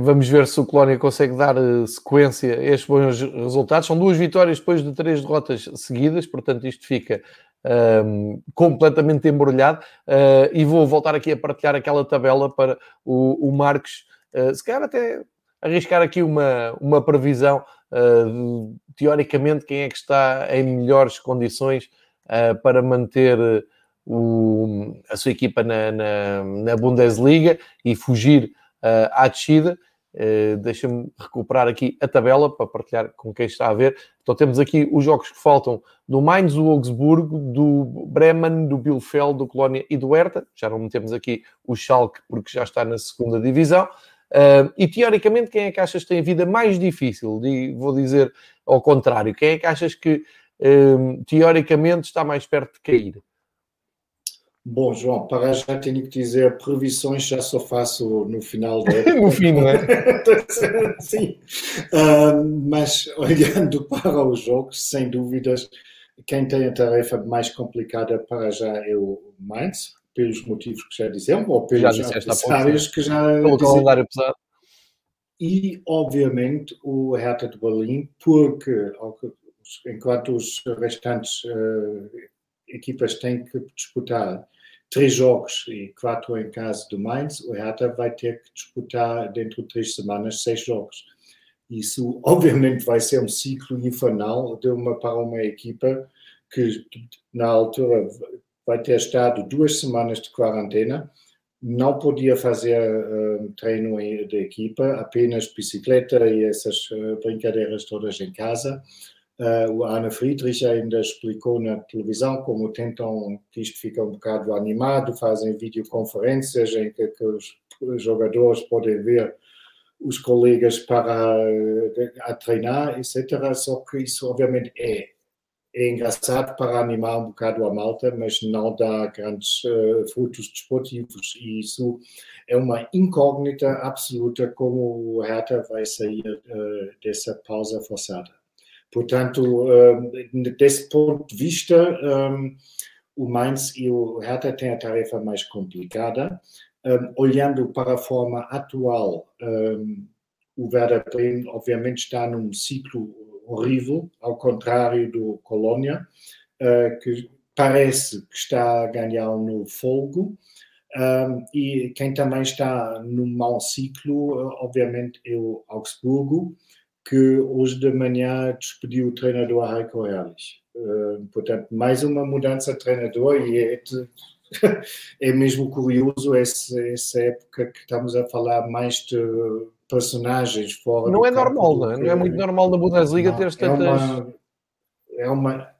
Vamos ver se o Colónia consegue dar eh, sequência a estes bons resultados. São duas vitórias depois de três derrotas seguidas, portanto, isto fica um, completamente embrulhado. Uh, e vou voltar aqui a partilhar aquela tabela para o, o Marcos, uh, se calhar até arriscar aqui uma, uma previsão. Uh, teoricamente, quem é que está em melhores condições para manter o, a sua equipa na, na, na Bundesliga e fugir à descida. Uh, Deixa-me recuperar aqui a tabela para partilhar com quem está a ver. Então temos aqui os jogos que faltam do Mainz, do Augsburgo, do Bremen, do Bielefeld, do Colónia e do Hertha. Já não metemos aqui o Schalke porque já está na segunda divisão. Uh, e teoricamente, quem é que achas que tem a vida mais difícil? E vou dizer ao contrário, quem é que achas que uh, teoricamente está mais perto de cair? Bom, João, para já tenho que dizer, previsões já só faço no final da <laughs> No fim, não é? <laughs> Sim. Uh, mas olhando <laughs> para os jogos, sem dúvidas, quem tem a tarefa mais complicada para já é o Mainz, pelos motivos que já dizemos, ou pelos já adversários que já Pelo calendário pesado. E, obviamente, o Hertha de Berlim, porque enquanto os restantes uh, equipas têm que disputar três jogos e quatro em casa do Mainz, o Hertha vai ter que disputar dentro de três semanas seis jogos. Isso, obviamente, vai ser um ciclo infernal de uma, para uma equipa que, na altura, vai ter estado duas semanas de quarentena, não podia fazer uh, treino de equipa, apenas bicicleta e essas uh, brincadeiras todas em casa. Uh, o Ana Friedrich ainda explicou na televisão como tentam que isto fica um bocado animado, fazem videoconferências em que, que os jogadores podem ver os colegas para a treinar, etc. Só que isso obviamente é, é engraçado para animar um bocado a malta, mas não dá grandes uh, frutos desportivos. E isso é uma incógnita absoluta como o Hertha vai sair uh, dessa pausa forçada. Portanto, desse ponto de vista, o Mainz e o Hertha têm a tarefa mais complicada. olhando para a forma atual, o Werder Bremen obviamente está num ciclo horrível, ao contrário do Colônia, ah, que parece que está a ganhar novo fogo. E quem também está num mau ciclo, obviamente, é o Augsburgo, que hoje de manhã despediu o treinador Heiko Herrlich. Uh, portanto, mais uma mudança de treinador e é, <laughs> é mesmo curioso essa, essa época que estamos a falar mais de personagens fora Não é normal, não é? Não é muito normal na Bundesliga ter tantas... É uma, é uma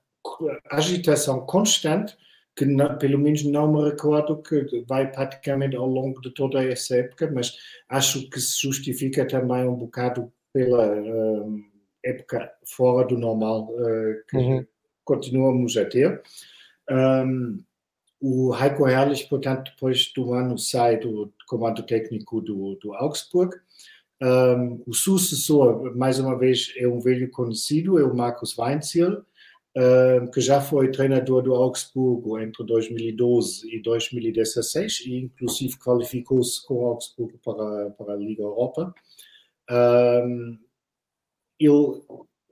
agitação constante que não, pelo menos não me recordo que vai praticamente ao longo de toda essa época, mas acho que se justifica também um bocado pela uh, época fora do normal uh, que uhum. continuamos a ter. Um, o Heiko Herrlich, portanto, depois do ano sai do comando técnico do, do Augsburg. Um, o sucessor, mais uma vez, é um velho conhecido, é o Markus Weinziel, que já foi treinador do Augsburgo entre 2012 e 2016 e inclusive qualificou-se com o Augsburgo para, para a Liga Europa. Um, ele,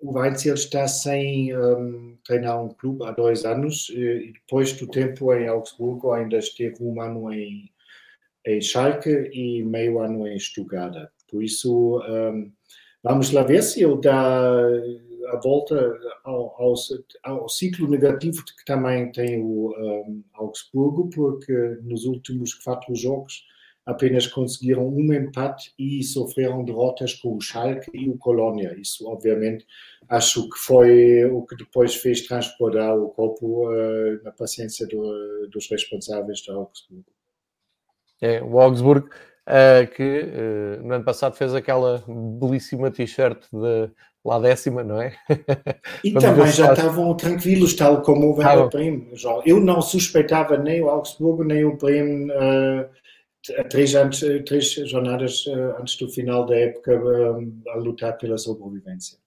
o Weinziel está sem um, treinar um clube há dois anos e depois do tempo em Augsburgo ainda esteve um ano em, em Schalke e meio ano em Stuttgart. Por isso, um, vamos lá ver se ele dá a volta ao, ao, ao, ciclo negativo que também tem o um, Augsburgo, porque nos últimos quatro jogos apenas conseguiram um empate e sofreram derrotas com o Schalke e o Colônia. Isso, obviamente, acho que foi o que depois fez transportar o corpo uh, na paciência do, dos responsáveis do Augsburgo. É, o Augsburgo uh, que uh, no ano passado fez aquela belíssima t-shirt de lá décima, não é? <laughs> E também já faz... estavam tranquilos, tal como o Werder Bremen. Eu não suspeitava nem o Augsburgo, nem o Bremen uh, três, três jornadas uh, antes do final da época uh, a lutar pela sobrevivência.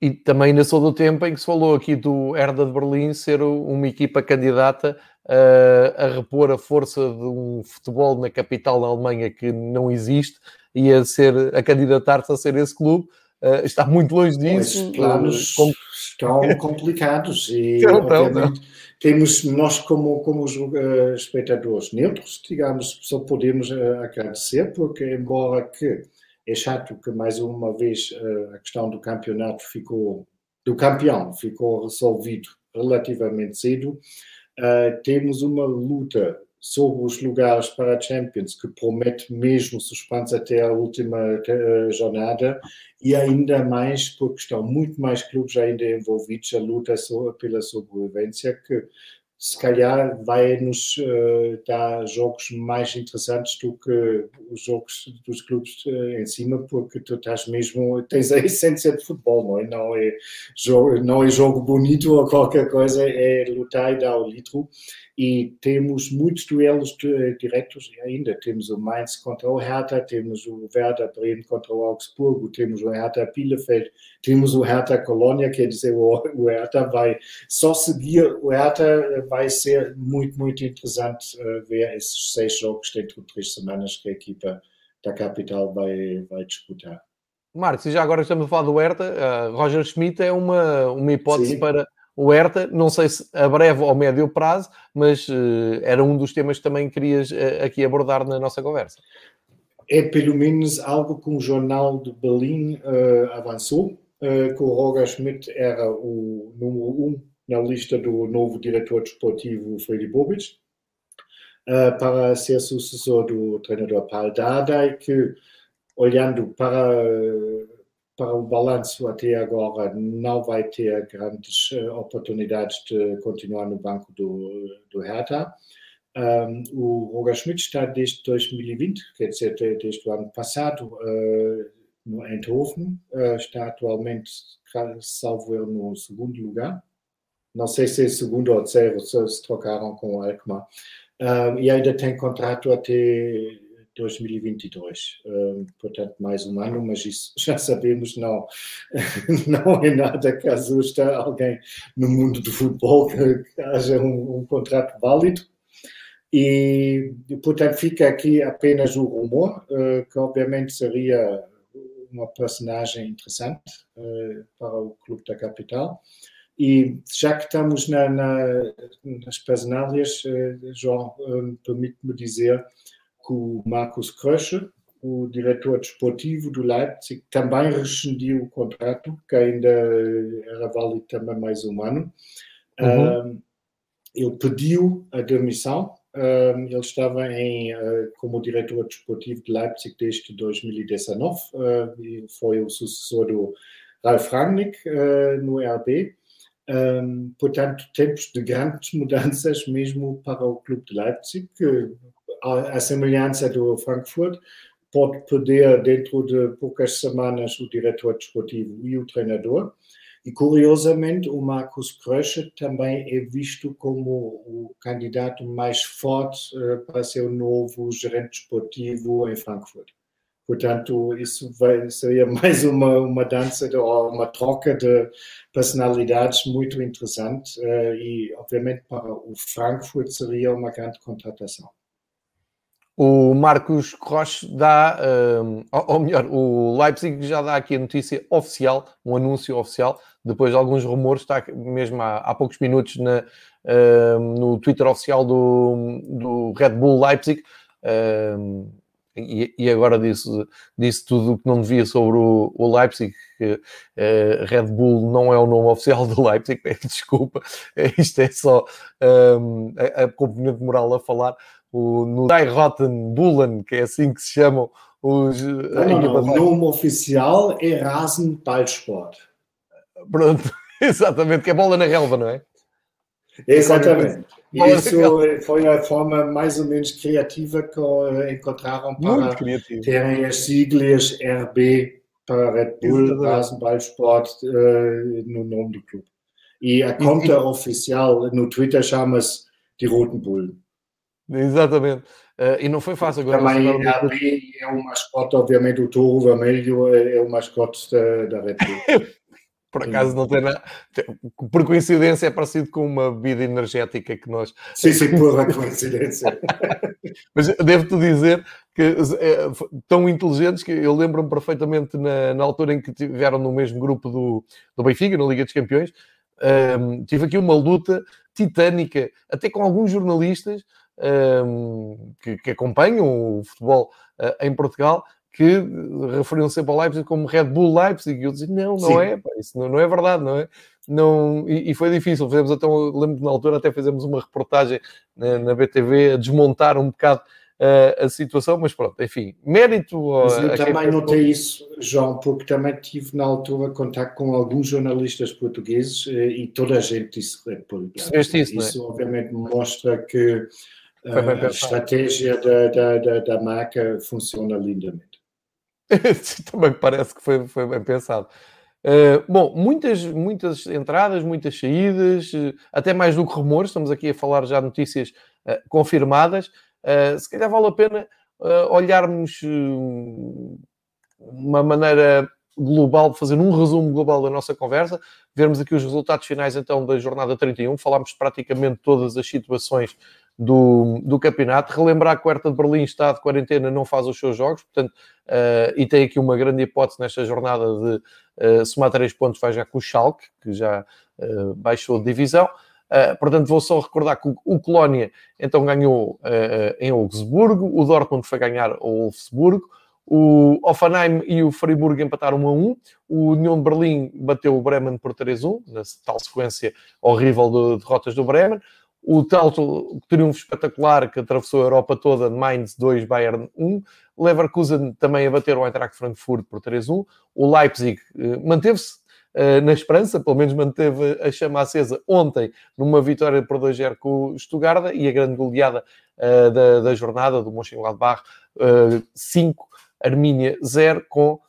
E também ainda sou do tempo em que se falou aqui do Herda de Berlim ser uma equipa candidata uh, a repor a força de um futebol na capital da Alemanha que não existe e a, ser, a candidatar-se a ser esse clube. Uh, está muito longe disso. Os planos estão complicados e, <laughs> então, obviamente, não. temos nós, como, como uh, espectadores neutros, digamos, só podemos agradecer, porque, embora que é chato que mais uma vez a questão do campeonato ficou, do campeão ficou resolvido relativamente cedo, temos uma luta sobre os lugares para a Champions, que promete mesmo suspense até a última uh, jornada, e ainda mais porque estão muito mais clubes ainda envolvidos a luta pela sobrevivência, que se calhar vai nos uh, dar jogos mais interessantes do que os jogos dos clubes uh, em cima, porque tu estás mesmo, tens a <laughs> essência de futebol, não é? Não é jogo, não é jogo bonito ou qualquer coisa, é lutar e dar o litro e temos muitos duelos eh, diretos ainda. Temos o Mainz contra o Hertha, temos o Werder Bremen contra o Augsburgo, temos o Hertha Bielefeld, temos o Hertha Colônia, quer dizer, o, Hertha vai só seguir, o Hertha vai ser muito, muito interessante uh, ver esses seis jogos dentro de três semanas que a equipa da capital vai, vai disputar. Marcos, e já agora estamos a falar do Hertha, uh, Roger Schmidt é uma, uma hipótese Sim. para o Herta, não sei se a breve ou médio prazo, mas uh, era um dos temas que também querias uh, aqui abordar na nossa conversa. É pelo menos algo que o jornal de Berlim avançou, que o Roger Schmidt era o número um na lista do novo diretor desportivo Freddy Bobic, para ser sucessor do treinador Paul Dardai, que olhando para para o balanço até agora não vai ter grandes uh, oportunidades de continuar no banco do, do Hertha. Um, o Roger Schmidt está desde 2020, quer dizer, desde o ano passado, uh, no Eindhoven, uh, está atualmente, salvo no segundo lugar. Não sei se é segundo ou terceiro, se, trocaram com o Alkmaar. e ainda tem contrato até 2022. Uh, portanto, mais um ano, mas isso <laughs> já sabemos, não, <laughs> não é nada que assusta alguém no mundo do futebol que haja um, um contrato válido. E, portanto, fica aqui apenas o rumor, uh, que obviamente seria uma personagem interessante uh, para o Clube da Capital. E já que estamos na, na, nas personagens, uh, João, permite-me dizer que o Marcos Krösche, o diretor desportivo do Leipzig, também rescindiu o contrato, que ainda era válido também mais um ano. Uhum. ele pediu a demissão. ele estava em, uh, como diretor desportivo de Leipzig desde 2019 uh, e foi o sucessor do Ralf Rangnick uh, no RB. Um, portanto, tempos de grandes <laughs> mudanças mesmo para o clube de Leipzig, que, a, a semelhança do Frankfurt, pode perder dentro de poucas semanas o diretor desportivo e o treinador. E, curiosamente, o Marcos Krösche também é visto como o candidato mais forte uh, para ser o novo gerente desportivo em Frankfurt. Portanto, isso vai, seria mais uma, uma dança, de, uma troca de personalidades muito interessante uh, e, obviamente, para o Frankfurt seria uma grande contratação. O Marcos Roche dá, um, ou melhor, o Leipzig já dá aqui a notícia oficial, um anúncio oficial, depois de alguns rumores, está mesmo há, há poucos minutos na, uh, no Twitter oficial do, do Red Bull Leipzig. Uh, e, e, agora disse, disse tudo o que não devia sobre o, o Leipzig, que uh, Red Bull não é o nome oficial do Leipzig, <laughs> desculpa, isto é só um, a, a componente moral a falar, o, no Die Rotten Bullen, que é assim que se chamam os... Não, não, não. o nome oficial é Rasenballsport. Pronto, <laughs> exatamente, que é bola na relva, não é? Exatamente. Isso foi a forma mais ou menos criativa que encontraram para terem as siglas RB para Red Bull Rasenballsport uh, no nome do clube. E a conta oficial no Twitter chama-se die Roten Bullen. Exatamente. Uh, e não foi fácil agora. Também a RB é o mascote, obviamente, o touro vermelho é, é o mascote da, da Red Bull. <laughs> Por acaso não tem nada. Por coincidência é parecido com uma bebida energética que nós. Sim, sim, por coincidência. <laughs> Mas devo-te dizer que é, tão inteligentes que eu lembro-me perfeitamente na, na, altura em que estiveram no mesmo grupo do, do Benfica, na Liga dos Campeões. Um, tive aqui uma luta titânica, até com alguns jornalistas um, que, que, acompanham o futebol uh, em Portugal, que referiam sempre ao Leipzig como Red Bull Leipzig, e eu dizia, não, não Sim. é, pá, isso não, não, é verdade, não é? Não, e, e foi difícil, fizemos até, lembro que na altura até fizemos uma reportagem na, na BTV a desmontar um bocado uh, a situação, mas pronto, enfim, mérito... Mas eu também notei isso, João, porque também tive na altura contato com alguns jornalistas portugueses eh, e toda a gente disse Red Bull. Isso, isso é? obviamente mostra que a estratégia da, da, da, da marca funciona lindamente. <laughs> Também parece que foi, foi bem pensado. Uh, bom, muitas, muitas entradas, muitas saídas, uh, até mais do que rumores, estamos aqui a falar já de notícias uh, confirmadas. se calhar vale a pena olharmos uma maneira global, fazer um resumo global da nossa conversa, vermos aqui os resultados finais então da jornada 31, falámos praticamente todas as situações do, do campeonato. Relembrar que o Hertha de Berlim está de quarentena, não faz os seus jogos, portanto, uh, e tem aqui uma grande hipótese nesta jornada de uh, somar três pontos, vai já com o Schalke, que já uh, baixou de divisão. Uh, portanto, vou só recordar que o, o Colónia então ganhou em Augsburgo, o Dortmund foi ganhar ao Wolfsburgo, o Offenheim e o Freiburg empataram 1 a 1. O União de Berlim bateu o Bremen por 3 a 1, na tal sequência horrível de derrotas do Bremen o tal triunfo espetacular que atravessou a Europa toda, Mainz 2, Bayern 1, Leverkusen também a bater o Eintracht Frankfurt por 3-1, o Leipzig eh, manteve-se eh, na esperança, pelo menos manteve a chama acesa ontem numa vitória por 2-0 com o Stuttgart e a grande goleada eh, da, da, jornada do Mönchengladbach 5, Armínia 0 com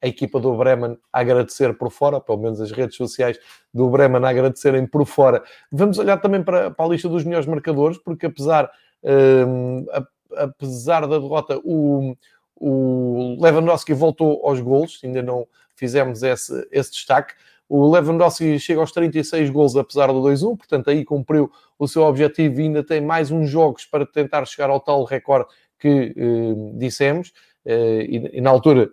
a equipa do Bremen a agradecer por fora, pelo menos as redes sociais do Bremen a agradecerem por fora. Vamos olhar também para, para a lista dos melhores marcadores, porque apesar, um, a, apesar da derrota, o, o Lewandowski voltou aos golos, ainda não fizemos esse, esse destaque. O Lewandowski chega aos 36 gols apesar do 2-1, portanto aí cumpriu o seu objetivo e ainda tem mais uns jogos para tentar chegar ao tal recorde que eh, dissemos. Eh, e, e, na altura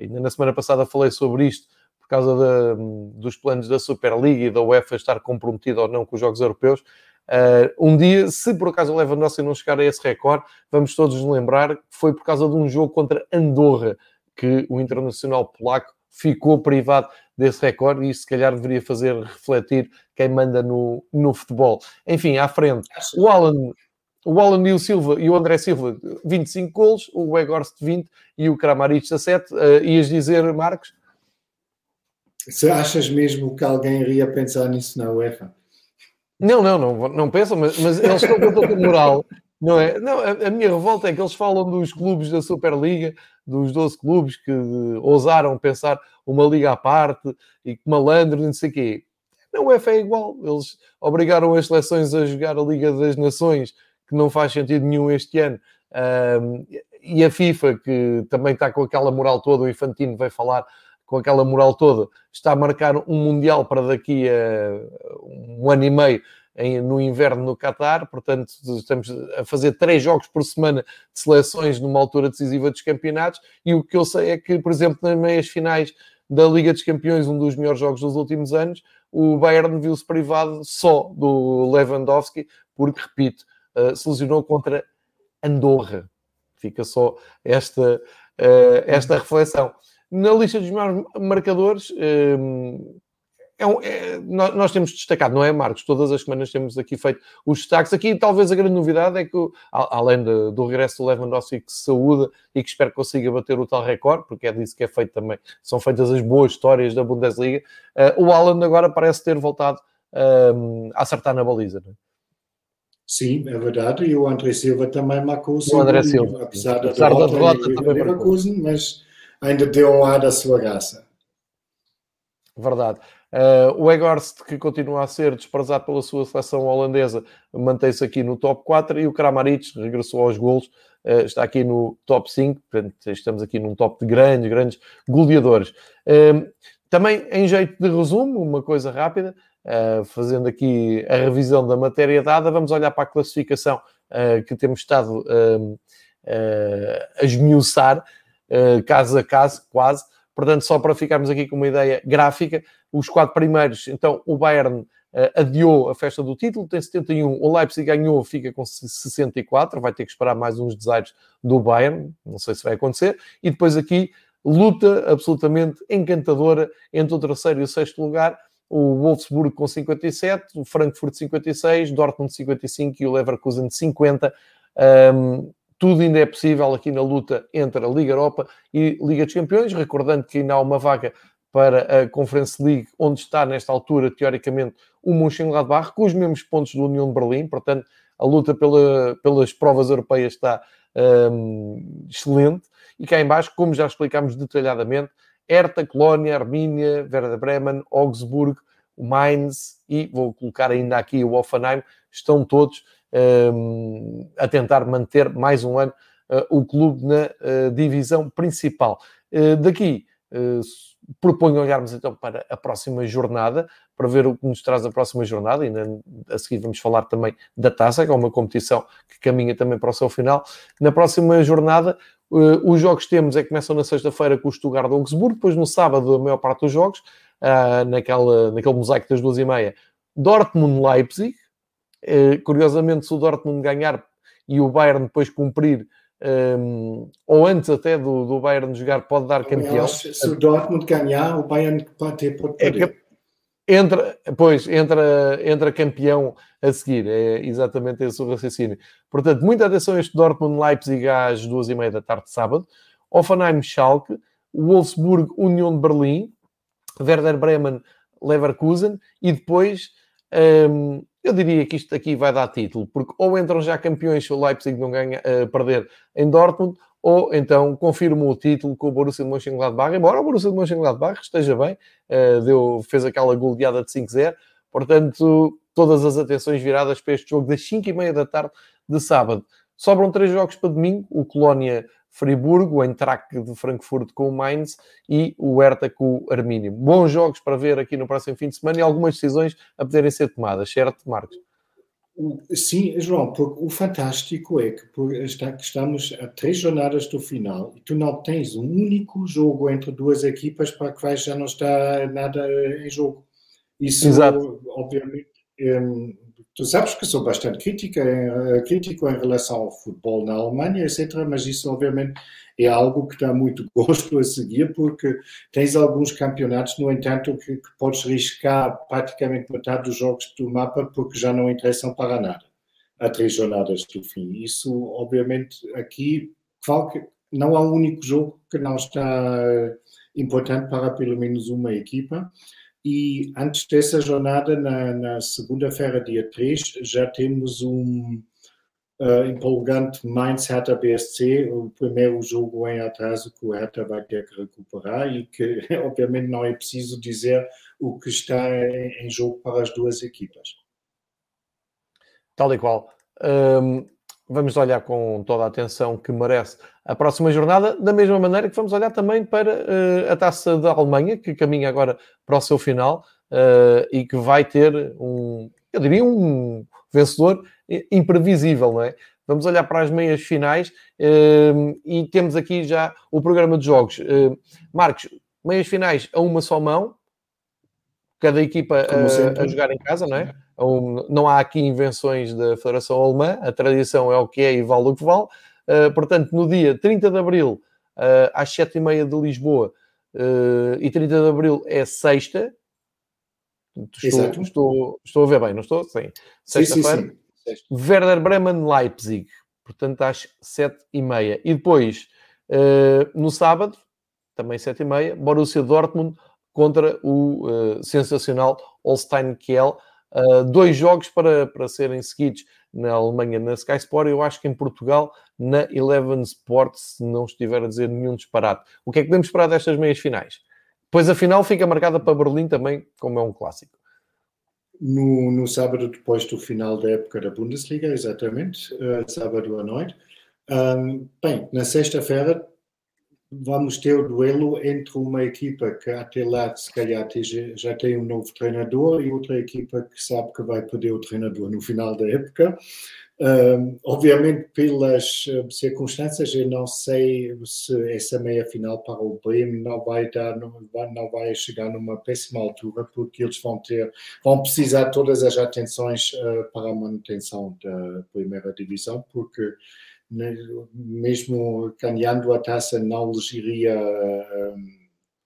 ainda na semana passada falei sobre isto, por causa dos planos da Superliga e da UEFA estar comprometido ou não com os Jogos Europeus. Uh, um dia, se por acaso o Lewandowski não chegar a esse recorde, vamos todos nos lembrar que foi por causa de um jogo contra Andorra que o internacional polaco ficou privado desse recorde e isso se calhar deveria fazer refletir quem manda no, no futebol. Enfim, à frente, o Alan o Alan e o Silva e o André Silva, 25 golos, o Weghorst 20 e o Kramaric 17. Uh, ias dizer, Marcos? Se achas mesmo que alguém iria pensar nisso na UEFA? Não, não, não, não pensam, mas, mas eles estão com a moral. Não é? Não, a, a, minha revolta é que eles falam dos clubes da Superliga, dos 12 clubes que ousaram pensar uma liga à parte e que malandro, não sei o quê. Na UEFA é igual. Eles obrigaram as seleções a jogar a Liga das Nações, que não faz sentido nenhum este ano. Um, e a FIFA, que também está com aquela moral toda, o Infantino vai falar com aquela moral toda, está a marcar um Mundial para daqui a um ano e meio em, no inverno no Qatar, portanto estamos a fazer três jogos por semana de seleções numa altura decisiva dos campeonatos e o que eu sei é que, por exemplo, nas meias finais da Liga dos Campeões, um dos melhores jogos dos últimos anos, o Bayern viu-se privado só do Lewandowski, porque, repito, uh, se lesionou contra Andorra. Fica só esta, uh, esta reflexão. Na lista dos maiores marcadores, um, é um, é, nós temos destacado, não é, Marcos? Todas as semanas temos aqui feito os destaques. Aqui, talvez a grande novidade é que, além de, do regresso do Lewandowski que se saúda e que espero que consiga bater o tal recorde, porque é disso que é feito também, são feitas as boas histórias da Bundesliga, uh, o Alan agora parece ter voltado uh, a acertar na baliza. Não é? Sim, é verdade. E o André Silva também marcou o André Silva. apesar da apesar derrota, da derrota também Leverkusen, mas ainda deu um ar da sua graça. Verdade. Uh, o Egorst, que continua a ser desprezado pela sua seleção holandesa, mantém-se aqui no top 4 e o Kramaric regressou aos golos, uh, está aqui no top 5, portanto, estamos aqui num top de grandes, grandes goleadores. Uh, também, em jeito de resumo, uma coisa rápida, fazendo aqui a revisão da matéria dada, vamos olhar para a classificação que temos estado a esmiuçar, caso a caso, quase. Portanto, só para ficarmos aqui com uma ideia gráfica, os quatro primeiros, então o Bayern uh, adiou a festa do título, tem 71, o Leipzig ganhou, fica com 64, vai ter que esperar mais uns desaires do Bayern, não sei se vai acontecer, e depois aqui luta absolutamente encantadora entre o terceiro e o sexto lugar, o Wolfsburg com 57, o Frankfurt 56, Dortmund 55 e o Leverkusen 50. Um, tudo ainda é possível aqui na luta entre a Liga Europa e Liga dos Campeões, recordando que ainda há uma vaga para a Conference League, onde está nesta altura, teoricamente, o Mönchengladbach, com os mesmos pontos do União de Berlim, portanto, a luta pela, pelas provas europeias está um, excelente. E cá embaixo, como já explicámos detalhadamente, Hertha, Colónia, Armínia, Werder Bremen, Augsburg, Mainz e vou colocar ainda aqui o Offenheim, estão todos um, a tentar manter mais um ano uh, o clube na uh, divisão principal. Uh, daqui proponho olharmos então para a próxima jornada, para ver o que nos traz a próxima jornada, e a seguir vamos falar também da taça, que é uma competição que caminha também para o seu final. Na próxima jornada, uh, os jogos que temos é que começam na sexta-feira com o Stuttgart Augsburgo, depois no sábado a maior parte dos jogos, uh, naquela, naquele mosaico das duas e meia, Dortmund-Leipzig, uh, curiosamente se o Dortmund ganhar e o Bayern depois cumprir um, ou antes até do, do Bayern jogar, pode dar campeão. se o Dortmund ganhar, o Bayern pode ter É entra, pois, entra, entra campeão a seguir, é exatamente esse o raciocínio. Portanto, muita atenção a este Dortmund-Leipzig às duas e meia da tarde de sábado, Offenheim-Schalke, Wolfsburg, União de Berlim, Werder Bremen, Leverkusen. E depois um, eu diria que isto aqui vai dar título, porque ou entram já campeões se o Leipzig não ganha, uh, perder em Dortmund, ou então confirmam o título com o Borussia de Mönchengladbach, embora o Borussia de Mönchengladbach esteja bem, uh, deu, fez aquela goleada de 5-0, portanto, todas as atenções viradas para este jogo das 5 e meia da tarde de sábado. Sobram três jogos para domingo, o Colónia Friburgo, o Eintracht de Frankfurt com o Mainz e o Hertha com o Armínio. Bons jogos para ver aqui no próximo fim de semana e algumas decisões a poderem ser tomadas, certo, Marcos? Sim, João, porque o fantástico é que estamos a três jornadas do final e tu não tens um único jogo entre duas equipas para que já não está nada em jogo. Isso, Exato. obviamente, Tu sabes que sou bastante crítica, eh, crítico em relação ao futebol na Alemanha, etc. Mas isso, obviamente, é algo que dá muito <laughs> gosto a seguir, porque tens alguns campeonatos, no entanto, que, que podes riscar praticamente metade dos jogos do mapa porque já não interessam para nada a três jornadas do fim. Isso, obviamente, aqui não há um único jogo que não está importante para pelo menos uma equipa. E antes dessa jornada, na, na segunda-feira, dia 3, já temos um uh, empolgante Mainz Hertha BSC, o primeiro jogo em atraso que o Hertha vai ter que recuperar e que, <laughs> obviamente, não é preciso dizer o que está em, em jogo para as duas equipas. Tal e qual. Um, vamos olhar com toda a atenção que merece a próxima jornada, da mesma maneira que vamos olhar também para uh, a taça da Alemanha, que caminha agora para o seu final uh, e que vai ter um, eu diria, um vencedor imprevisível, não é? Vamos olhar para as meias finais uh, e temos aqui já o programa de jogos. Marcos, meias finais a uma só mão, cada equipa a, a, jogar em casa, não é? Não há aqui invenções da Federação Alemã, a tradição é o que é e vale o que vale. Uh, portanto, no dia 30 de Abril, uh, às 7h30 de Lisboa, uh, e 30 de Abril é sexta. Estou, estou, estou, a ver bem, não estou? Sim. Sexta-feira. Werder Bremen Leipzig, portanto, às 7h30. E depois, no sábado, também 7h30, Borussia Dortmund contra o sensacional Holstein Kiel Uh, dois jogos para, para serem seguidos na Alemanha na Sky Sport, eu acho que em Portugal na Eleven Sports, se não estiver a dizer nenhum disparate. O que é que podemos esperar destas meias finais? Pois a final fica marcada para Berlim também, como é um clássico. No, no sábado, depois do final da época da Bundesliga, exatamente, uh, sábado à noite. Um, bem, na sexta-feira vamos ter o duelo entre uma equipa que até lá, se calhar, já tem um novo treinador e outra equipa que sabe que vai perder o treinador no final da época. Um, obviamente, pelas eh, circunstâncias, eu não sei se essa meia final para o Bremen não vai dar, não vai, chegar numa péssima altura, porque eles vão ter, vão precisar todas as atenções uh, para a manutenção da primeira divisão, porque mesmo ganhando a taça, não lhes iria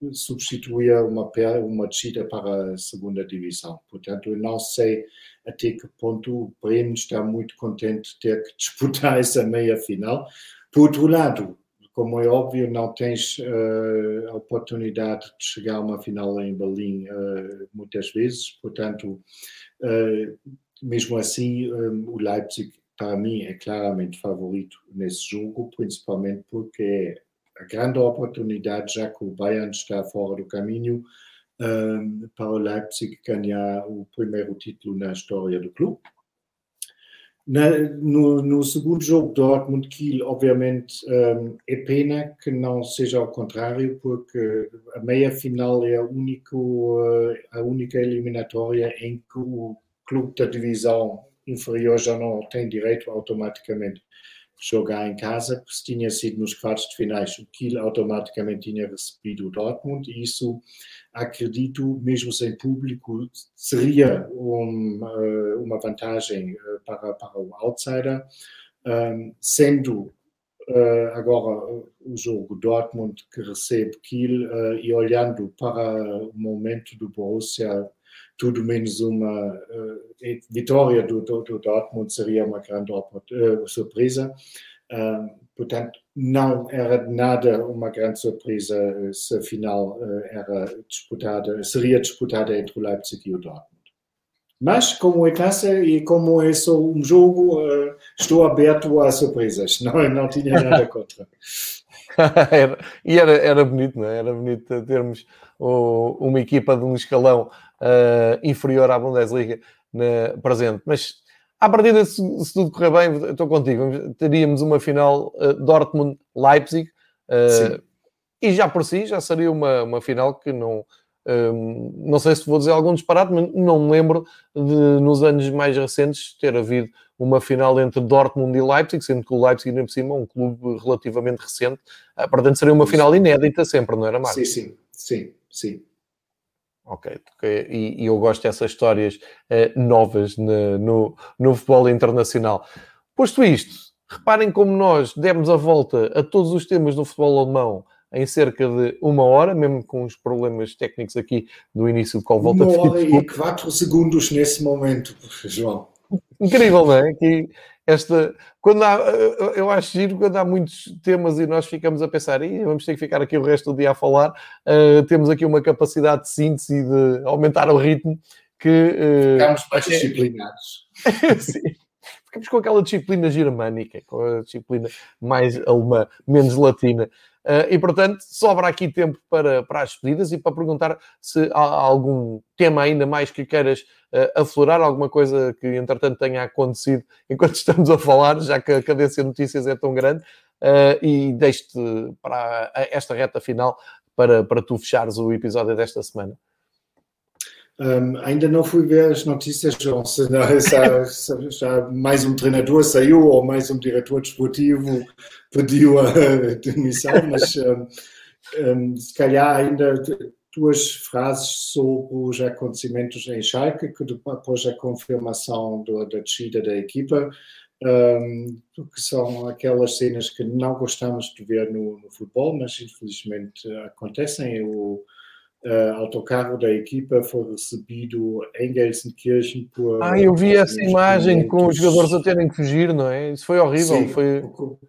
um, substituir uma, uma descida para a segunda divisão. Portanto, eu não sei até que ponto o Bremen está muito contente de ter que <laughs> disputar essa meia final. Por outro lado, como é óbvio, não tens uh, a oportunidade de chegar a uma final em Berlim uh, muitas vezes, portanto, uh, mesmo assim, um, o Leipzig para mim, é claramente favorito nesse jogo, principalmente porque é a grande oportunidade, já que o Bayern está fora do caminho, um, para o Leipzig ganhar o primeiro título na história do clube. Na, no, no, segundo jogo, Dortmund-Kiel, obviamente, um, é pena que não seja ao contrário, porque a meia-final é a, único, uh, a única eliminatória em que o clube da divisão inferior já não tem direito automaticamente de jogar em casa, se tinha sido nos quartos de finais, o Kiel automaticamente tinha recebido o Dortmund, e isso, acredito, mesmo sem público, seria um, uma vantagem eh, para, para o outsider, um, sendo Uh, agora o jogo Dortmund que recebe Kiel uh, e olhando para o momento do Borussia tudo menos uma uh, vitória do, do, do, Dortmund seria uma grande uh, surpresa. Uh, portanto, não era nada uma grande surpresa se a final era disputada, seria disputada entre o Leipzig e o Dortmund. Mas, como é taça e como é só um jogo, estou aberto a surpresas. <laughs> Não, não tinha nada contra. <laughs> era, e era, era bonito, não é? Era bonito termos o, uma equipa de um escalão uh, inferior à Bundesliga na, presente. Mas à partida, se, se tudo correr bem, estou contigo. Teríamos uma final uh, Dortmund-Leipzig uh, e já por si já seria uma, uma final que não. não sei se vou dizer algum disparate, mas não me lembro de, nos anos mais recentes, ter havido uma final entre Dortmund e Leipzig, sendo que o Leipzig, ainda por cima, é um clube relativamente recente. Uh, portanto, seria uma final inédita sempre, não era, mais Sim, sim, sim, sim. Ok, e, e eu gosto dessas histórias uh, novas no, no, no, futebol internacional. Posto isto, reparem como nós demos a volta a todos os temas do futebol alemão em cerca de uma hora, mesmo com os problemas técnicos aqui do início do qual volta Uma hora e quatro segundos nesse momento, <laughs> João. Incrível, não é? Que esta, quando há, eu acho giro quando há muitos temas e nós ficamos a pensar, e vamos ter que ficar aqui o resto do dia a falar, uh, temos aqui uma capacidade de síntese e de aumentar o ritmo que... Uh, Ficamos mais disciplinados. <laughs> Sim. Ficamos com aquela disciplina germânica, com a disciplina mais alemã, menos latina. Uh, e, portanto, sobra aqui tempo para, para as despedidas e para perguntar se há algum tema ainda mais que queiras uh, aflorar, alguma coisa que, entretanto, tenha acontecido <laughs> enquanto estamos a falar, já que a cadência de notícias é tão grande. Uh, e deixo-te para esta reta final para, para tu fechares o episódio desta semana. Um, ainda não fui ver as notícias, João, se já, <laughs> já, mais um treinador saiu ou mais um diretor desportivo pediu a <laughs> demissão, mas um, um, se calhar ainda duas frases sobre os acontecimentos em Schalke, que depois a confirmação do, da descida da equipa, que são aquelas cenas que não gostamos de ver no, no futebol, mas infelizmente acontecem. O, uh, autocarro da equipa foi recebido em Gelsenkirchen por. Ah, eu vi essa imagem 500... com os jogadores a terem que fugir, não é? Isso foi horrível. Sim, foi...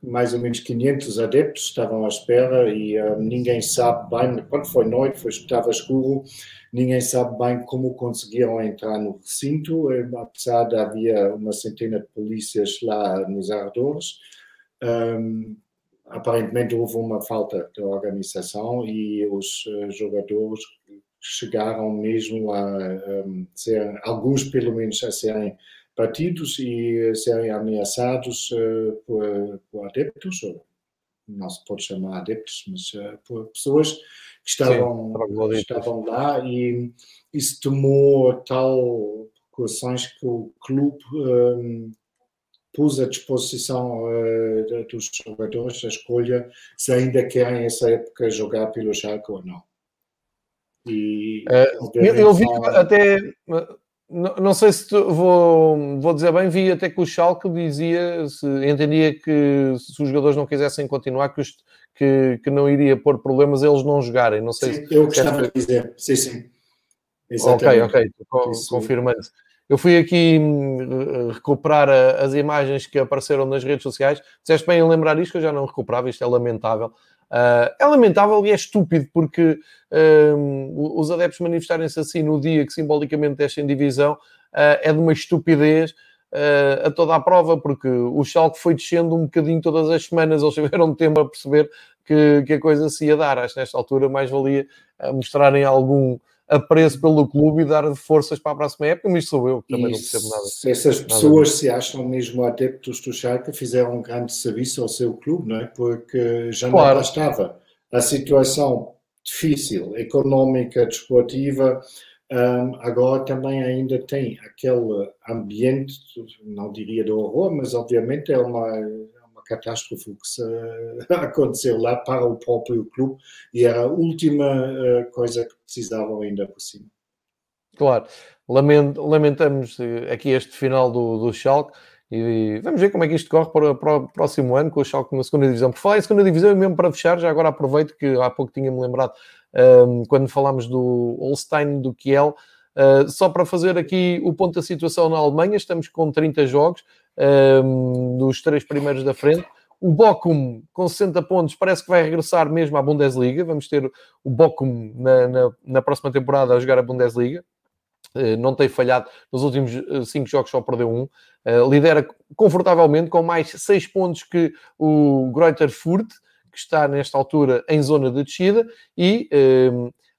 Mais ou menos 500 adeptos estavam à espera e uh, ninguém sabe bem. Quando foi noite, foi, estava escuro, ninguém sabe bem como conseguiram entrar no recinto, eh, apesar de havia uma centena de polícias lá nos arredores. Um, aparentemente houve uma falta de organização e os uh, jogadores chegaram mesmo a um, ser, alguns pelo menos a serem batidos e serem ameaçados uh, por, por, adeptos, ou não se pode chamar adeptos, mas uh, por pessoas que estavam, Sim, estavam lá e isso tomou tal precauções que o clube um, pus à disposição uh, dos jogadores a escolha se ainda querem essa época jogar pelo Schalke ou não. E, uh, eu, eu, vi até, não, não sei se tu, vou, vou dizer bem, vi até que o Schalke dizia, se, entendia que se os jogadores não quisessem continuar, que, os, que, que não iria pôr problemas eles não jogarem. Não sei sim, se, eu gostava de dizer, sim, sim. Exatamente. Ok, ok, confirmando. Eu fui aqui hum, recuperar as imagens que apareceram nas redes sociais. Dizeste bem em lembrar isto, que eu já não recuperava, isto é lamentável. Uh, é lamentável e é estúpido, porque uh, os adeptos manifestarem-se assim no dia que simbolicamente descem divisão uh, é de uma estupidez a toda a prova, porque o Schalke foi descendo um bocadinho todas as semanas, eles tiveram tempo a perceber que, que a coisa se ia dar. Acho que nesta altura mais valia mostrarem algum apreço pelo clube e dar forças para a próxima época, mas sou eu que também não percebo nada. Se essas pessoas nada se acham mesmo adeptos do Schalke, fizeram um grande serviço ao seu clube, não é? Porque já claro. não bastava a situação difícil, económica, desportiva, um, agora também ainda tem aquele ambiente, não diria de horror, mas obviamente é uma catástrofe que se, <laughs> aconteceu lá para o próprio clube e era a última uh, coisa que precisavam ainda por cima. Claro, lamentamos eh, aqui este final do, do Schalke e vamos ver como é que isto corre para, para o próximo ano com o Schalke na segunda divisão. Por falar em segunda divisão, e mesmo para fechar, já agora aproveito que há pouco tinha-me lembrado um, ehm, quando falámos do Holstein do Kiel, uh, só para fazer aqui o ponto da situação na Alemanha, estamos com 30 jogos, um, dos três primeiros da frente. O Bochum, com 60 pontos, parece que vai regressar mesmo à Bundesliga. Vamos ter o Bochum na, na, na próxima temporada a jogar a Bundesliga. Uh, não tem falhado nos últimos 5 uh, jogos, só perdeu um. Uh, lidera confortavelmente com mais 6 pontos que o Greuther Furt, que está nesta altura em zona de descida. E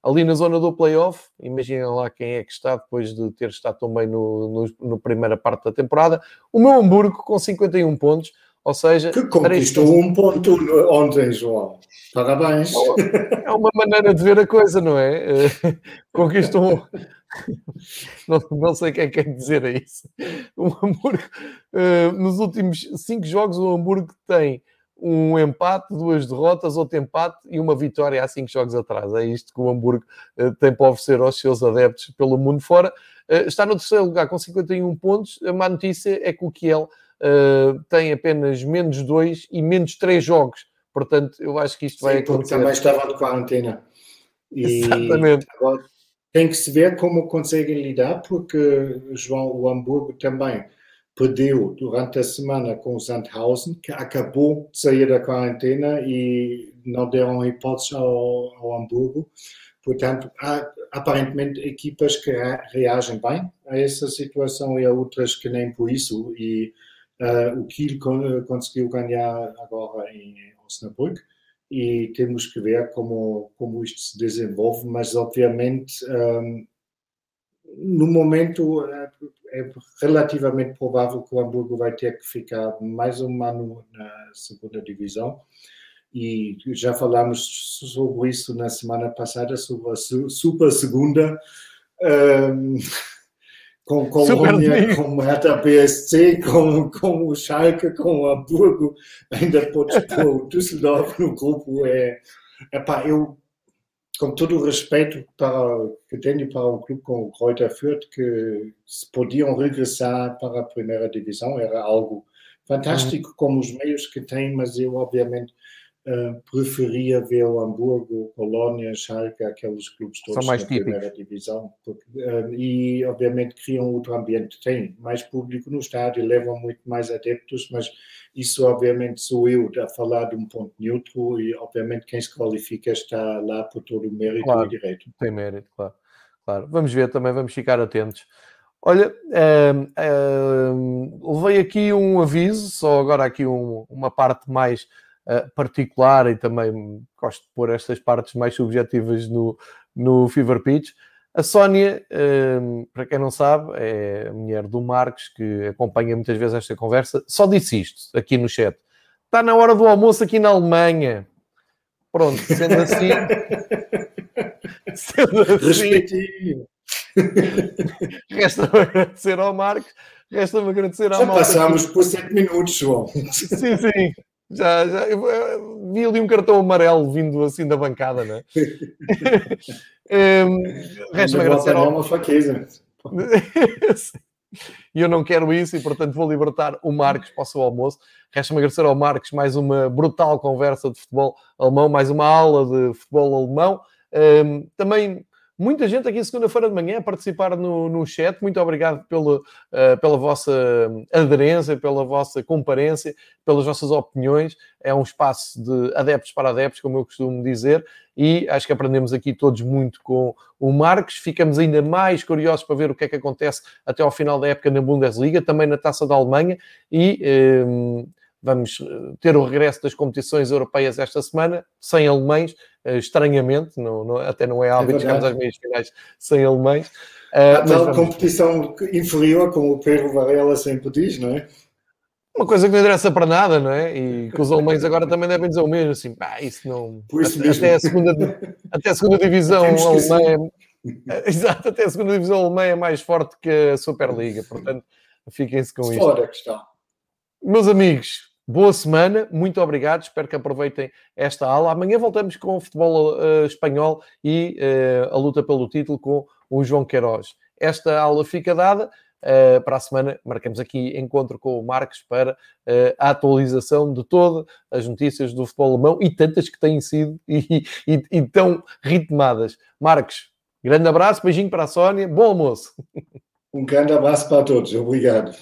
ali na zona do playoff, imaginem lá quem é que está depois de ter estado também no, no, no primeira parte da temporada, o meu Hamburgo com 51 pontos, ou seja... Que conquistou três... um ponto ontem, João. Parabéns. É uma maneira de ver a coisa, não é? <laughs> Conquistou não, não sei o que é que quer dizer a isso. O Hamburgo, eh, nos últimos cinco jogos, o Hamburgo tem um empate, duas derrotas, outro empate e uma vitória há cinco jogos atrás. É isto que o Hamburgo uh, tem para oferecer aos seus adeptos pelo mundo fora. Uh, está no terceiro lugar com 51 pontos. A má notícia é que o Kiel uh, tem apenas menos dois e menos três jogos. Portanto, eu acho que isto vai Sim, acontecer. também estava de quarentena. E Exatamente. Agora tem que se ver como conseguem lidar, porque, João, o Hamburgo também perdeu durante a semana com o Sandhausen, que acabou de sair da quarentena e não deram hipótese ao, ao Hamburgo. Portanto, há aparentemente equipas que reagem bem a essa situação e há outras que nem por isso. E uh, o Kiel conseguiu ganhar agora em Osnabrück e temos que ver como, como isto se desenvolve, mas obviamente um, no momento é, relativamente provável que o Hamburgo vai ter que ficar mais um ano na segunda divisão e já falamos sobre isso na semana passada, sobre a super segunda um, com Colônia, com Hertha BSC, com, com o Schalke, com o Hamburgo, ainda podes pôr o Düsseldorf no grupo. É, epá, eu, com todo o respeito para, que tenho para o clube com o Kräuter Fürth, que se podiam regressar para a primeira divisão, era algo fantástico, uhum. como os meios que têm, mas eu, obviamente, Uh, preferia ver o Hamburgo, Colônia, Schalke, aqueles clubes todos da primeira divisão. Porque, uh, e, obviamente, criam outro ambiente. Tem mais público no estádio, levam muito mais adeptos, mas isso, obviamente, sou eu a falar de um ponto neutro e, obviamente, quem se qualifica está lá por todo o mérito claro, e direito. Tem mérito, claro. claro. Vamos ver também, vamos ficar atentos. Olha, uh, levei aqui um aviso, só agora aqui um, uma parte mais particular e também gosto de pôr estas partes mais subjetivas no, no Fever Pitch. A Sónia, uh, para quem não sabe, é a mulher do Marcos, que acompanha muitas vezes esta conversa, só disse isto aqui no chat. Está na hora do almoço aqui na Alemanha. Pronto, sendo assim. <laughs> sendo assim. <laughs> Resta-me agradecer ao Marcos, resta-me agradecer à Já passámos por 7 minutos, João. Sim, sim. Já, já eu, eu, vi ali um cartão amarelo vindo assim da bancada, né? um, <laughs> Resta-me agradecer ao... uma faqueza. <laughs> E eu não quero isso e, portanto, vou libertar o Marcos para o seu almoço. Resta-me agradecer ao Marcos mais uma brutal conversa de futebol alemão, mais uma aula de futebol alemão. Um, também Muita gente aqui segunda-feira de manhã a participar no, no chat. Muito obrigado pelo, uh, pela vossa aderência, pela vossa comparência, pelas vossas opiniões. É um espaço de adeptos para adeptos, como eu costumo dizer, e acho que aprendemos aqui todos muito com o Marcos. Ficamos ainda mais curiosos para ver o que é que acontece até ao final da época na Bundesliga, também na Taça da Alemanha e. Um, Vamos eh, ter o regresso das competições europeias esta semana, sem alemães, eh, estranhamente, não, não, até não é hábito, é chegamos às meias finais sem alemães. Uh, a tal vamos... competição inferior, como o Pedro Varela sempre diz, não é? Uma coisa que não interessa para nada, não é? E que os alemães <laughs> agora também devem dizer o mesmo, assim, pá, isso não... Isso até, a segunda, até a segunda divisão alemã... É... <laughs> Exato, até a segunda divisão alemã é mais forte que a Superliga, portanto, fiquem-se com isso. Fora a questão. Meus amigos, boa semana, muito obrigado, espero que aproveitem esta aula. Amanhã voltamos com o futebol uh, espanhol e uh, a luta pelo título com o João Queiroz. Esta aula fica dada. Uh, para a semana marcamos aqui encontro com o Marcos para a atualização de todas as notícias do futebol alemão e tantas que têm sido <laughs> e, e, e tão ritmadas. Marcos, grande abraço, beijinho para a Sónia, bom almoço. Um grande abraço para todos, obrigado.